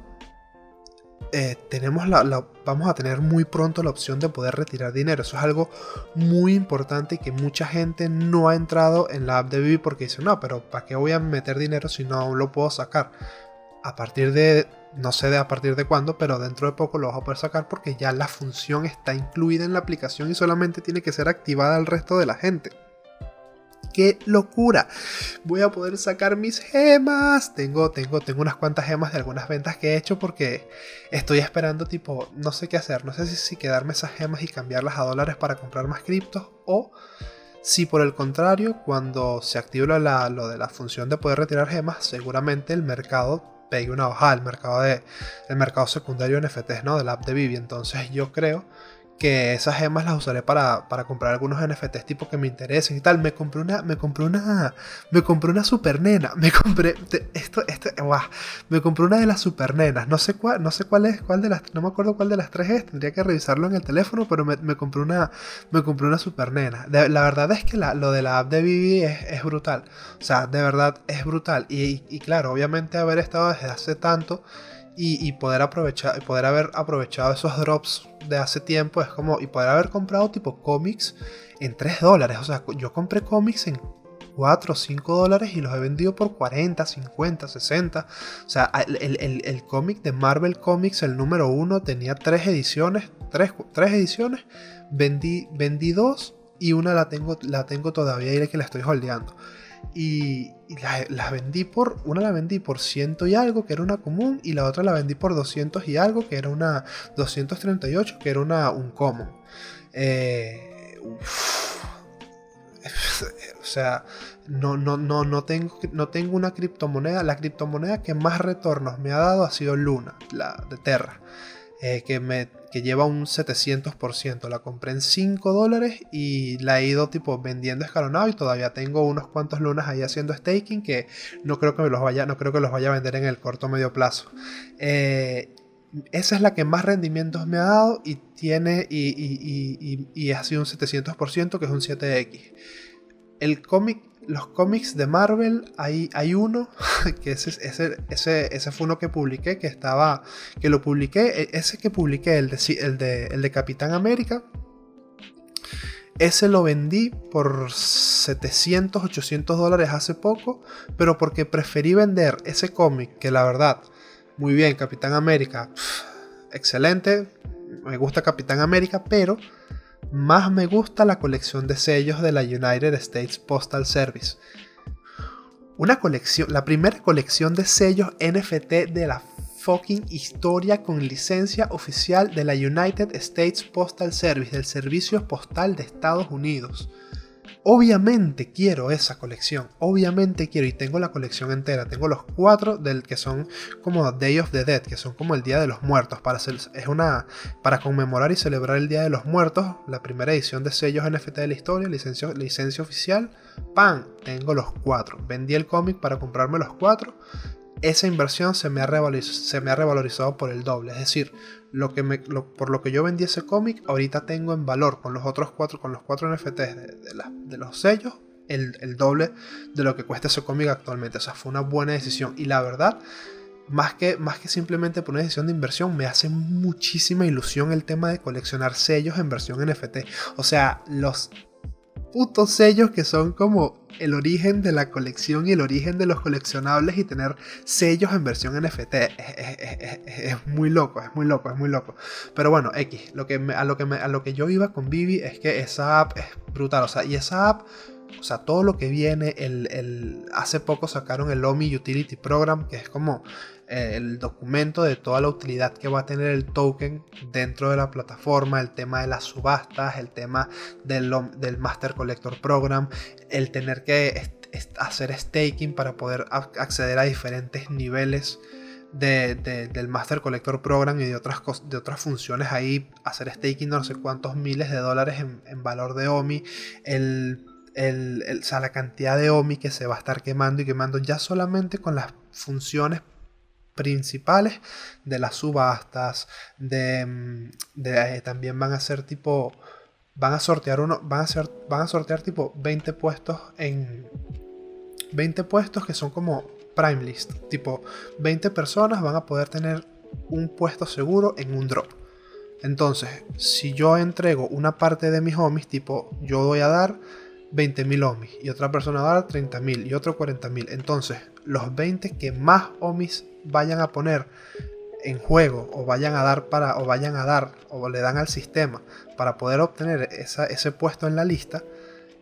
eh, tenemos la, vamos a tener muy pronto la opción de poder retirar dinero. Eso es algo muy importante y que mucha gente no ha entrado en la app de Vivi porque dice, no, pero ¿para qué voy a meter dinero si no lo puedo sacar? A partir de no sé de a partir de cuándo, pero dentro de poco lo vas a poder sacar porque ya la función está incluida en la aplicación y solamente tiene que ser activada al resto de la gente. ¡Qué locura! Voy a poder sacar mis gemas. Tengo, tengo, tengo unas cuantas gemas de algunas ventas que he hecho porque estoy esperando tipo, no sé qué hacer. No sé si, quedarme esas gemas y cambiarlas a dólares para comprar más criptos o si por el contrario, cuando se active lo de la función de poder retirar gemas, seguramente el mercado pegue una hoja al mercado de el mercado secundario de NFTs, ¿no? Del app de Vivi. Entonces yo creo que esas gemas las usaré para, para, comprar algunos NFTs tipo que me interesen y tal. Me compré una, me compré una, me compré una super nena. Me compré, esto, esto, me compré una de las super nenas. No sé cuál, no sé cuál es, cuál de las, no me acuerdo cuál de las tres es. Tendría que revisarlo en el teléfono, pero me, me compré una, me compré una super nena. la verdad es que lo de la app de Vivi es, es, brutal. O sea, de verdad es brutal. Y, y claro, obviamente haber estado desde hace tanto y, poder aprovechar, poder haber aprovechado esos drops de hace tiempo es como, y poder haber comprado tipo cómics en 3 dólares. O sea, yo compré cómics en 4 o 5 dólares y los he vendido por 40, 50, 60. O sea, el, cómic de Marvel Comics, el número 1, tenía 3 ediciones. 3, ediciones. Vendí, vendí 2 y una la tengo, la tengo todavía y que la estoy holdeando. Y, las vendí por, una la vendí por ciento y algo, que era una común, y la otra la vendí por 200 y algo, que era una 238, que era una, un common. Eh, o sea, no, no, no, no, tengo, no tengo una criptomoneda. La criptomoneda que más retornos me ha dado ha sido Luna, la de Terra. Eh, que, me, que lleva un 700%. La compré en 5 dólares y la he ido tipo vendiendo escalonado y todavía tengo unos cuantos lunas ahí haciendo staking que no creo que me los vaya, no creo que los vaya a vender en el corto medio plazo. Eh, esa es la que más rendimientos me ha dado y tiene y, y ha sido un 700% que es un 7X. El cómic los cómics de Marvel, hay, hay uno, que ese, ese, ese, ese, fue uno que publiqué, que estaba, que lo publiqué, e, ese que publiqué, el de, el de, el de Capitán América, ese lo vendí por 700, 800 dólares hace poco, pero porque preferí vender ese cómic, que la verdad, muy bien, Capitán América, excelente, me gusta Capitán América, pero más me gusta la colección de sellos de la United States Postal Service. Una colección, la primera colección de sellos NFT de la fucking historia con licencia oficial de la United States Postal Service, del Servicio Postal de Estados Unidos. Obviamente quiero esa colección, obviamente quiero y tengo la colección entera, tengo los cuatro del que son como Day of the Dead, que son como el Día de los Muertos, para es una para conmemorar y celebrar el Día de los Muertos, la primera edición de sellos NFT de la historia, licencia oficial, pan, tengo los cuatro, vendí el cómic para comprarme los cuatro esa inversión se me, ha revalorizado por el doble. Es decir, por lo que yo vendí ese cómic, ahorita tengo en valor con los otros cuatro, con los cuatro NFTs de, de, los sellos, el, doble de lo que cuesta ese cómic actualmente. O sea, fue una buena decisión. Y la verdad, más que, más que simplemente por una decisión de inversión, me hace muchísima ilusión el tema de coleccionar sellos en versión NFT. O sea, los putos sellos que son como el origen de la colección y el origen de los coleccionables y tener sellos en versión NFT. Es, muy loco, es muy loco, es muy loco. Pero bueno, X, lo que a, lo que a lo que yo iba con Vivi es que esa app es brutal. O sea, y esa app o sea, todo lo que viene, el, hace poco sacaron el OMI Utility Program, que es como el documento de toda la utilidad que va a tener el token dentro de la plataforma, el tema de las subastas, el tema del, Master Collector Program, el tener que hacer staking para poder acceder a diferentes niveles. del Master Collector Program y de otras, de funciones ahí, hacer staking no sé cuántos miles de dólares en, valor de OMI, la cantidad de OMI que se va a estar quemando y quemando ya solamente con las funciones principales de las subastas, de, mm, eh, también van a ser tipo, van a sortear uno, van a ser, van a sortear tipo 20 puestos en 20 puestos que son como prime list, tipo 20 personas van a poder tener un puesto seguro en un drop. Entonces, si yo entrego una parte de mis homies, tipo, yo voy a dar 20.000 ohmis y otra persona va a dar 30.000 y otro 40.000. Entonces, los 20 que más ohmis vayan a poner en juego o vayan a dar para o vayan a dar o le dan al sistema para poder obtener ese puesto en la lista,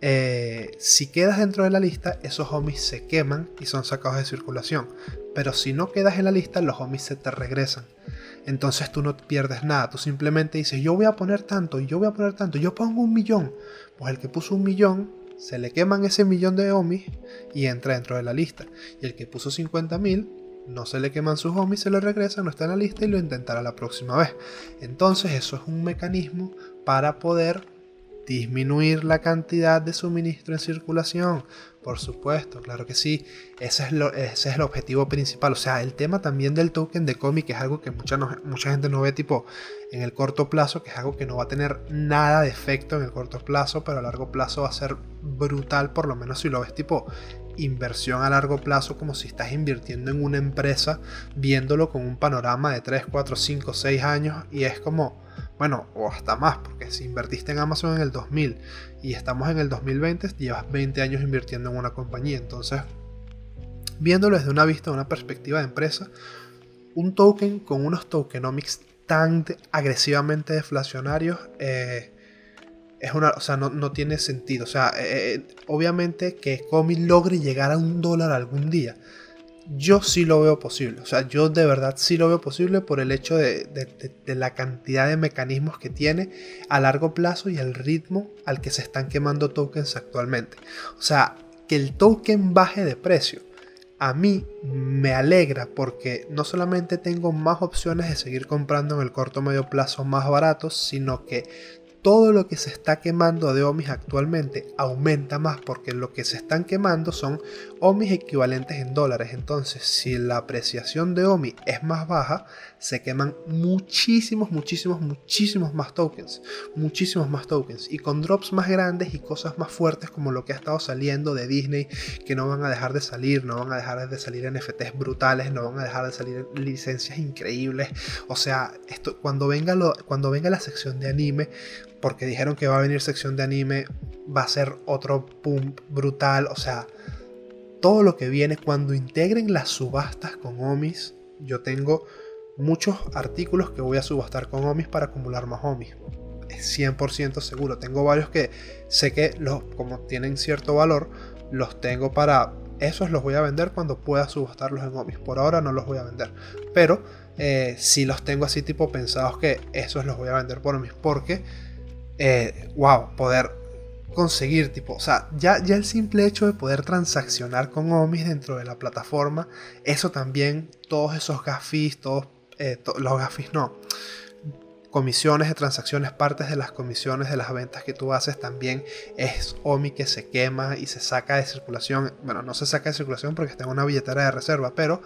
eh, si quedas dentro de la lista, esos ohmis se queman y son sacados de circulación. Pero si no quedas en la lista, los ohmis se te regresan. Entonces tú no pierdes nada, tú simplemente dices, yo voy a poner tanto, yo voy a poner tanto, yo pongo un millón. Pues el que puso un millón, se le queman ese millón de ohmis y entra dentro de la lista. Y el que puso 50.000, no se le queman sus ohmis, se le regresa, no está en la lista y lo intentará la próxima vez. Entonces eso es un mecanismo para poder disminuir la cantidad de suministro en circulación. Por supuesto, claro que sí. Ese es, el objetivo principal. O sea, el tema también del token de cómic es algo que mucha, mucha gente no ve tipo en el corto plazo, que es algo que no va a tener nada de efecto en el corto plazo, pero a largo plazo va a ser brutal, por lo menos si lo ves tipo inversión a largo plazo, como si estás invirtiendo en una empresa, viéndolo con un panorama de 3, 4, 5, 6 años y es como bueno, o hasta más, porque si invertiste en Amazon en el 2000 y estamos en el 2020, llevas 20 años invirtiendo en una compañía. Entonces, viéndolo desde una vista, una perspectiva de empresa, un token con unos tokenomics tan agresivamente deflacionarios eh, es una, o sea, no, tiene sentido. O sea, eh, eh, obviamente que Comi logre llegar a un dólar algún día yo sí lo veo posible. O sea, yo de verdad sí lo veo posible por el hecho de, la cantidad de mecanismos que tiene a largo plazo y el ritmo al que se están quemando tokens actualmente. O sea, que el token baje de precio. A mí me alegra porque no solamente tengo más opciones de seguir comprando en el corto medio plazo más baratos, sino que todo lo que se está quemando de ohmis actualmente aumenta más porque lo que se están quemando son ohmis equivalentes en dólares. Entonces, si la apreciación de ohmi es más baja, se queman muchísimos, muchísimos, muchísimos más tokens. Muchísimos más tokens. Y con drops más grandes y cosas más fuertes como lo que ha estado saliendo de Disney, que no van a dejar de salir, no van a dejar de salir NFTs brutales, no van a dejar de salir licencias increíbles. O sea, esto, cuando, venga lo, cuando venga la sección de anime, porque dijeron que va a venir sección de anime, va a ser otro pump brutal, o sea, todo lo que viene cuando integren las subastas con Omis, yo tengo muchos artículos que voy a subastar con Omis para acumular más Omis. Es 100% seguro. Tengo varios que sé que los, como tienen cierto valor, los tengo para... Esos los voy a vender cuando pueda subastarlos en Omis. Por ahora no los voy a vender. Pero eh, si los tengo así tipo pensados que esos los voy a vender por Omis. Porque eh, wow, poder conseguir, tipo, o sea, ya, ya el simple hecho de poder transaccionar con Omis dentro de la plataforma, eso también, todos esos gafis, todos, eh, los gafis no, comisiones de transacciones, partes de las comisiones de las ventas que tú haces también es OMI que se quema y se saca de circulación. Bueno, no se saca de circulación porque está en una billetera de reserva, pero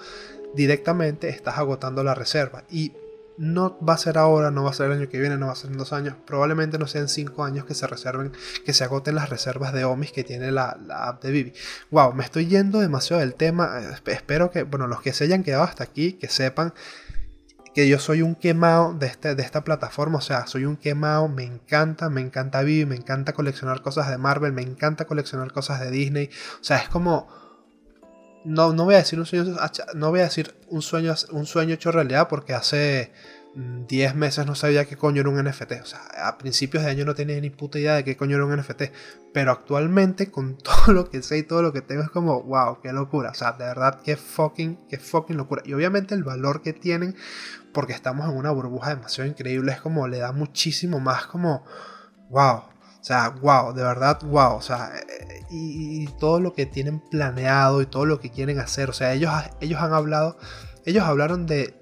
directamente estás agotando la reserva. Y no va a ser ahora, no va a ser el año que viene, no va a ser en dos años, probablemente no sean cinco años que se reserven, que se agoten las reservas de Omis que tiene la, app de Vivi. Wow, me estoy yendo demasiado del tema. Espero que, bueno, los que se hayan quedado hasta aquí, que sepan que yo soy un quemado de, este, de esta plataforma, o sea, soy un quemado, me encanta, me encanta Vivi, me encanta coleccionar cosas de Marvel, me encanta coleccionar cosas de Disney, o sea, es como no, no voy a decir un sueño, no voy a decir un sueño, un sueño hecho realidad porque hace 10 mm, meses no sabía qué coño era un NFT. O sea, a principios de año no tenía ni puta idea de qué coño era un NFT. Pero actualmente, con todo lo que sé y todo lo que tengo, es como, wow, qué locura. O sea, de verdad, qué fucking, qué fucking locura. Y obviamente el valor que tienen, porque estamos en una burbuja demasiado increíble, es como, le da muchísimo más como, wow. O sea, wow, de verdad, wow. O sea, y, todo lo que tienen planeado y todo lo que quieren hacer. O sea, ellos, ellos han hablado, ellos hablaron de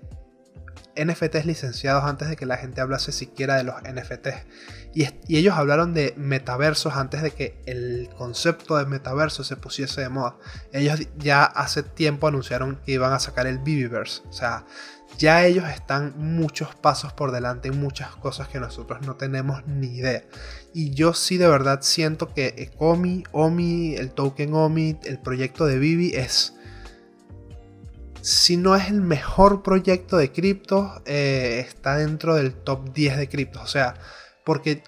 NFTs licenciados antes de que la gente hablase siquiera de los NFTs. Y, y, ellos hablaron de metaversos antes de que el concepto de metaverso se pusiese de moda. Ellos ya hace tiempo anunciaron que iban a sacar el Viviverse. O sea, ya ellos están muchos pasos por delante en muchas cosas que nosotros no tenemos ni idea. Y yo sí de verdad siento que OMI, OMI, el token OMI, el proyecto de Vivi es... Si no es el mejor proyecto de cripto, eh, está dentro del top 10 de criptos. O sea, porque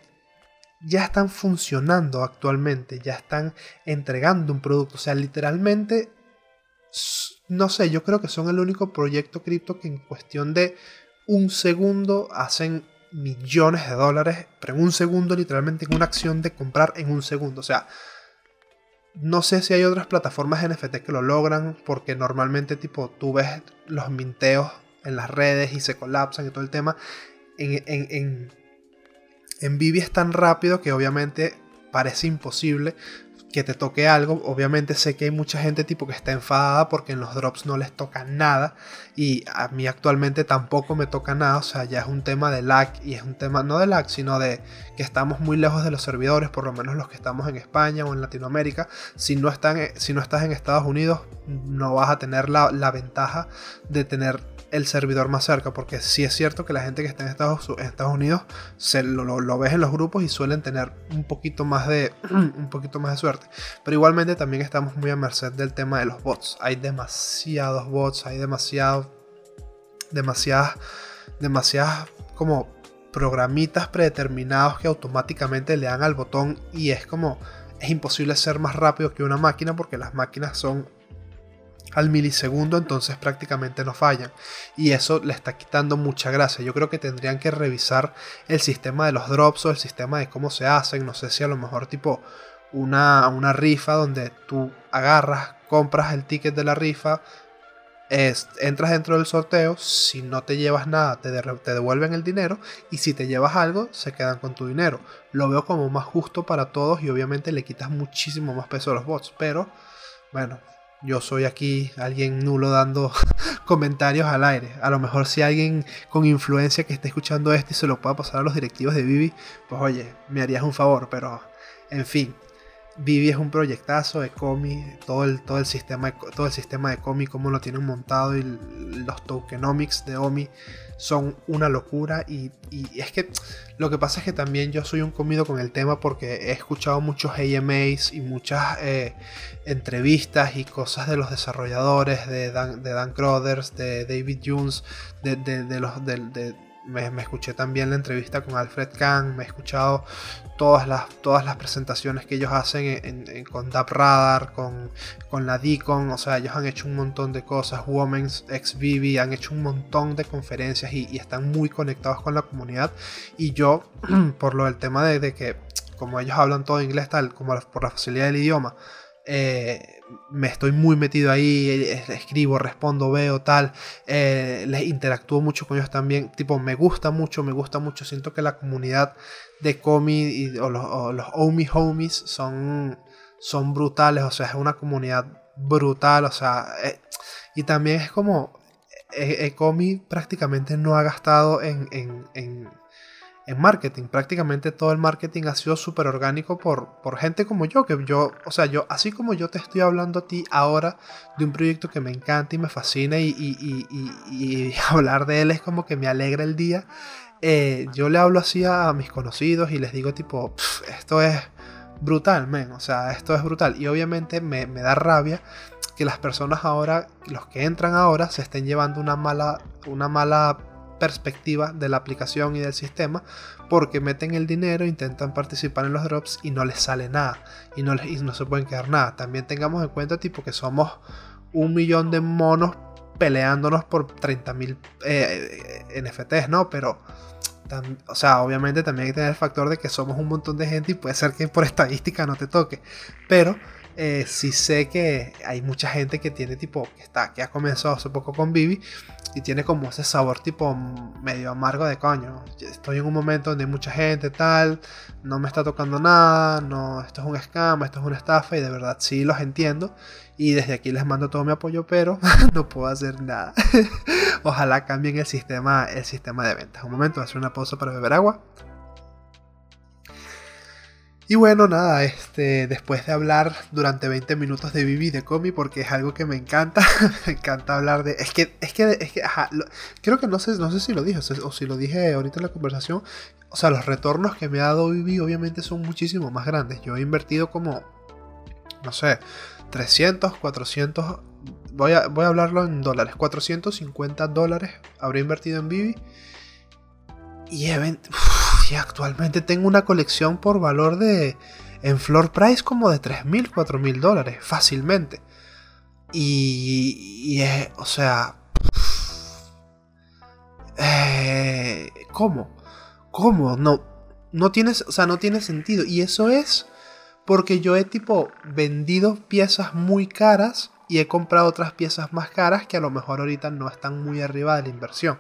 ya están funcionando actualmente, ya están entregando un producto. O sea, literalmente no sé, yo creo que son el único proyecto cripto que en cuestión de un segundo hacen millones de dólares, pero en un segundo, literalmente en una acción de comprar en un segundo. O sea, no sé si hay otras plataformas NFT que lo logran, porque normalmente tipo tú ves los minteos en las redes y se colapsan y todo el tema. En, en, en, en Vivi es tan rápido que obviamente parece imposible, que te toque algo. Obviamente sé que hay mucha gente tipo que está enfadada porque en los drops no les toca nada y a mí actualmente tampoco me toca nada. O sea, ya es un tema de lag y es un tema no de lag, sino de que estamos muy lejos de los servidores, por lo menos los que estamos en España o en Latinoamérica. Si no, están, si no estás en Estados Unidos, no vas a tener la, la ventaja de tener el servidor más cerca, porque sí es cierto que la gente que está en Estados, Unidos se lo, lo, ves en los grupos y suelen tener un poquito más de un poquito más de suerte, pero igualmente también estamos muy a merced del tema de los bots. Hay demasiados bots, hay demasiado demasiadas demasiadas como programitas predeterminados que automáticamente le dan al botón y es como es imposible ser más rápido que una máquina porque las máquinas son al milisegundo, entonces prácticamente no fallan. Y eso le está quitando mucha gracia. Yo creo que tendrían que revisar el sistema de los drops o el sistema de cómo se hacen. No sé si a lo mejor tipo una, una rifa donde tú agarras, compras el ticket de la rifa, entras dentro del sorteo, si no te llevas nada, te, te, devuelven el dinero y si te llevas algo, se quedan con tu dinero. Lo veo como más justo para todos y obviamente le quitas muchísimo más peso a los bots, pero bueno, yo soy aquí alguien nulo dando comentarios al aire. A lo mejor si alguien con influencia que esté escuchando esto y se lo pueda pasar a los directivos de Vivi, pues oye, me harías un favor, pero en fin. Vivi es un proyectazo de Comi, todo el, todo el sistema, todo el sistema de cómo lo tienen montado y los tokenomics de Omi son una locura y, es que lo que pasa es que también yo soy un comido con el tema porque he escuchado muchos AMAs y muchas eh, entrevistas y cosas de los desarrolladores de Dan, de Dan Crothers, de David Jones, de, de los de, me, escuché también la entrevista con Alfred Kahn, me he escuchado todas las, todas las presentaciones que ellos hacen con DAP Radar, con, con la Deacon, o sea, ellos han hecho un montón de cosas, Women's XVV, han hecho un montón de conferencias y, están muy conectados con la comunidad. Y yo, por lo del tema de, de que, como ellos hablan todo inglés, tal, como por la facilidad del idioma, eh, me estoy muy metido ahí, eh, escribo, respondo, veo, tal, eh, les interactúo mucho con ellos también, tipo, me gusta mucho, me gusta mucho, siento que la comunidad de Comi o los, Omi Homies son, son brutales, o sea, es una comunidad brutal, o sea, y también es como, Comi prácticamente no ha gastado en marketing. Prácticamente todo el marketing ha sido súper orgánico por, por gente como yo, que yo, o sea, yo, así como yo te estoy hablando a ti ahora de un proyecto que me encanta y me fascina y, hablar de él es como que me alegra el día, eh, yo le hablo así a mis conocidos y les digo tipo, esto es brutal, men, o sea, esto es brutal. Y obviamente me, me da rabia que las personas ahora, los que entran ahora, se estén llevando una mala, una mala perspectiva de la aplicación y del sistema porque meten el dinero, intentan participar en los drops y no les sale nada y no, les, no se pueden quedar nada. También tengamos en cuenta tipo que somos un millón de monos peleándonos por 30.000 eh, eh NFTs, ¿no? Pero, o sea, obviamente también hay que tener el factor de que somos un montón de gente y puede ser que por estadística no te toque. Pero eh, sí sé que hay mucha gente que tiene tipo, que, está, que ha comenzado hace poco con Vivi y tiene como ese sabor tipo medio amargo de coño. Estoy en un momento donde hay mucha gente, tal, no me está tocando nada, no, esto es un scam, esto es una estafa y de verdad sí los entiendo. Y desde aquí les mando todo mi apoyo, pero no puedo hacer nada. Ojalá cambien el sistema, el sistema de ventas. Un momento, voy a hacer una pausa para beber agua. Y bueno, nada, este, después de hablar durante 20 minutos de Vivi de Comi, porque es algo que me encanta, me encanta hablar de... Es que, es que, es que, ajá, creo que no sé, no sé si lo dije, o si lo dije ahorita en la conversación, o sea, los retornos que me ha dado Vivi obviamente son muchísimo más grandes. Yo he invertido como, no sé, 300, 400, voy a, voy a hablarlo en dólares, 450 dólares habré invertido en Vivi. Y he, actualmente tengo una colección por valor de. En floor price como de 3.000, 4.000 dólares, fácilmente. Y. y o sea. Eh, ¿Cómo? ¿Cómo? No. No tienes. O sea, no tiene sentido. Y eso es. Porque yo he tipo vendido piezas muy caras y he comprado otras piezas más caras que a lo mejor ahorita no están muy arriba de la inversión.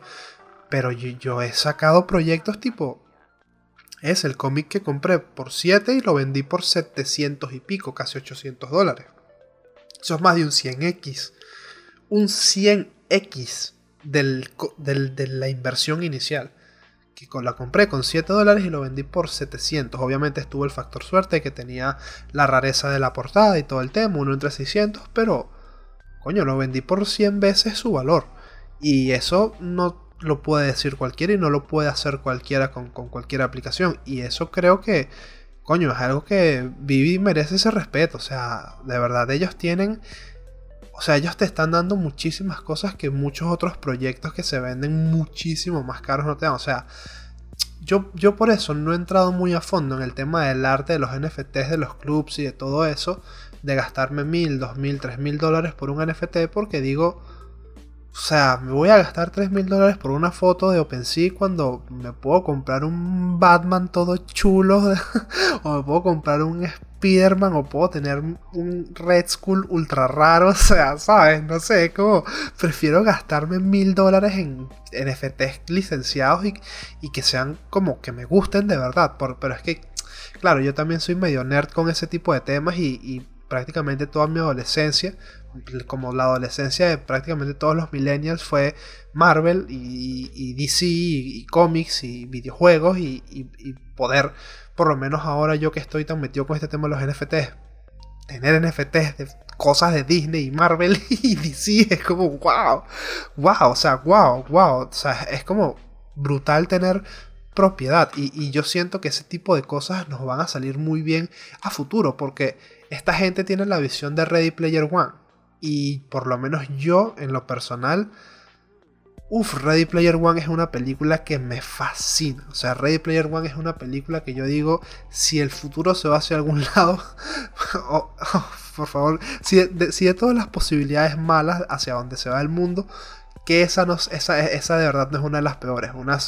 Pero yo he sacado proyectos tipo es el cómic que compré por 7 y lo vendí por 700 y pico, casi 800 dólares. Eso es más de un 100x. Un 100x de la inversión inicial. Que la compré con 7 dólares y lo vendí por 700. Obviamente estuvo el factor suerte que tenía la rareza de la portada y todo el tema, uno entre 600, pero coño, lo vendí por 100 veces su valor. Y eso no lo puede decir cualquiera y no lo puede hacer cualquiera con, cualquier aplicación. Y eso creo que, coño, es algo que Vivi merece ese respeto. O sea, de verdad, ellos tienen. O sea, ellos te están dando muchísimas cosas que muchos otros proyectos que se venden muchísimo más caros no te dan. O sea, yo, yo por eso no he entrado muy a fondo en el tema del arte de los NFTs, de los clubs y de todo eso. De gastarme mil, dos mil, tres mil dólares por un NFT porque digo o sea, me voy a gastar 3 mil dólares por una foto de OpenSea cuando me puedo comprar un Batman todo chulo. o me puedo comprar un Spider-Man o puedo tener un Red Skull ultra raro. O sea, ¿sabes? No sé, como prefiero gastarme mil dólares en NFTs licenciados y, y, que sean como que me gusten de verdad. Por, pero es que, claro, yo también soy medio nerd con ese tipo de temas y, y prácticamente toda mi adolescencia como la adolescencia de prácticamente todos los millennials fue Marvel y, DC y, cómics y videojuegos y, poder, por lo menos ahora yo que estoy tan metido con este tema de los NFTs, tener NFTs de cosas de Disney y Marvel y DC es como wow, wow, o sea, wow, wow, o sea, es como brutal tener propiedad y, y yo siento que ese tipo de cosas nos van a salir muy bien a futuro porque esta gente tiene la visión de Ready Player One y por lo menos yo, en lo personal, Uf, Ready Player One es una película que me fascina. O sea, Ready Player One es una película que yo digo, si el futuro se va hacia algún lado, por favor, si si de, todas las posibilidades malas hacia donde se va el mundo, que esa, no, esa, esa de verdad no es una de las peores. Una,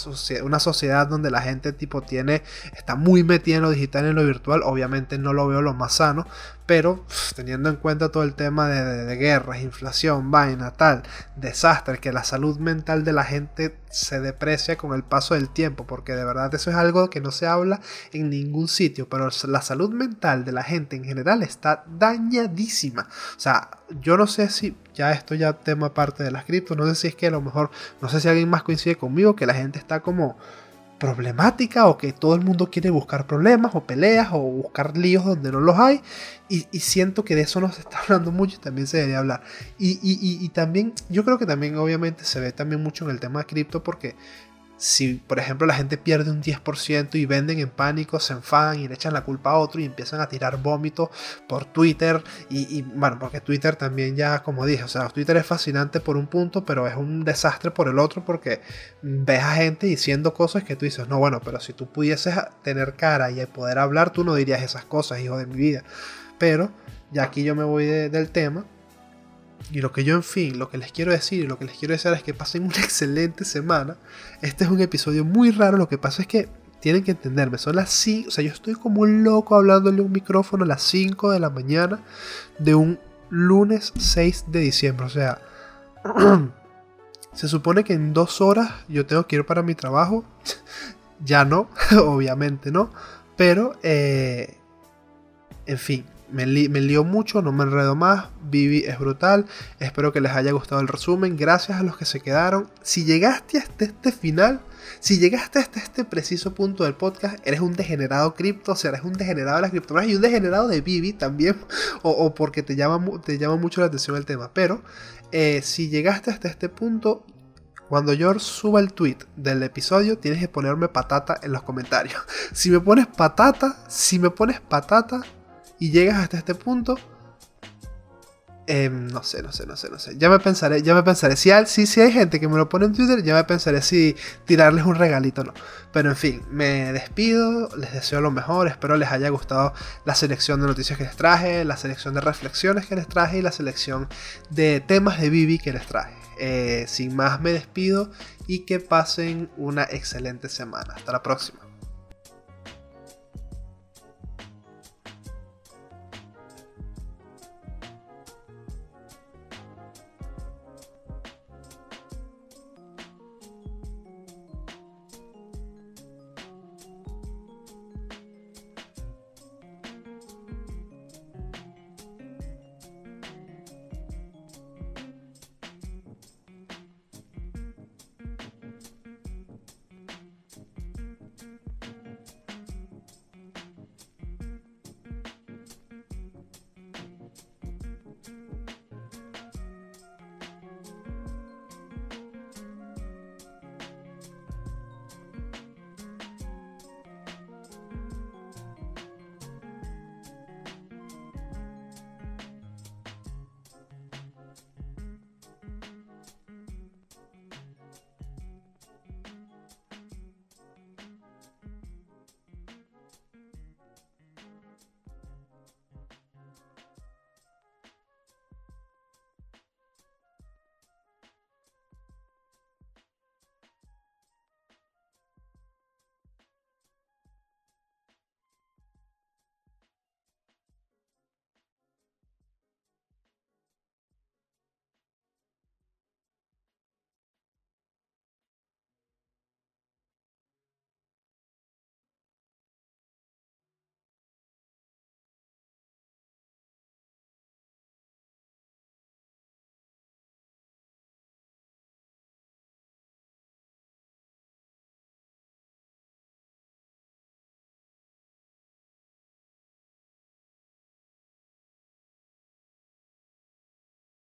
una sociedad donde la gente tipo tiene, está muy metida en lo digital en lo virtual, obviamente no lo veo lo más sano, pero teniendo en cuenta todo el tema de, guerras, inflación, vaina, tal, desastre, que la salud mental de la gente se deprecia con el paso del tiempo, porque de verdad eso es algo que no se habla en ningún sitio, pero la salud mental de la gente en general está dañadísima. O sea, yo no sé si ya esto ya tema parte de las cripto, no sé si es que a lo mejor, no sé si alguien más coincide conmigo, que la gente está como problemática o que todo el mundo quiere buscar problemas o peleas o buscar líos donde no los hay. Y, siento que de eso no se está hablando mucho y también se debería hablar. Y, y, también, yo creo que también obviamente se ve también mucho en el tema de cripto porque si, por ejemplo, la gente pierde un 10% y venden en pánico, se enfadan y le echan la culpa a otro y empiezan a tirar vómitos por Twitter. Y, bueno, porque Twitter también ya, como dije, o sea, Twitter es fascinante por un punto, pero es un desastre por el otro porque ves a gente diciendo cosas que tú dices, no, bueno, pero si tú pudieses tener cara y poder hablar, tú no dirías esas cosas, hijo de mi vida. Pero ya aquí yo me voy del tema y lo que yo, en fin, lo que les quiero decir y lo que les quiero decir es que pasen una excelente semana. Este es un episodio muy raro. Lo que pasa es que tienen que entenderme. Son las 5. O sea, yo estoy como un loco hablándole un micrófono a las 5 de la mañana de un lunes 6 de diciembre. O sea, se supone que en dos horas yo tengo que ir para mi trabajo. ya no, obviamente no. Pero, eh, en fin, me, lío mucho, no me enredo más. Vivi es brutal. Espero que les haya gustado el resumen. Gracias a los que se quedaron. Si llegaste hasta este final, si llegaste hasta este preciso punto del podcast, eres un degenerado cripto, o sea, eres un degenerado de las criptomonedas y un degenerado de Vivi también, o, porque te llama, te llama mucho la atención el tema. Pero eh, si llegaste hasta este punto, cuando yo suba el tweet del episodio, tienes que ponerme patata en los comentarios. Si me pones patata, si me pones patata, y llegas hasta este punto, em, no sé, no sé, no sé, no sé. Ya me pensaré, ya me pensaré. Si hay, si, si hay gente que me lo pone en Twitter, ya me pensaré si tirarles un regalito o no. Pero en fin, me despido, les deseo lo mejor, espero les haya gustado la selección de noticias que les traje, la selección de reflexiones que les traje y la selección de temas de Bibi que les traje. Eh, sin más me despido y que pasen una excelente semana. Hasta la próxima.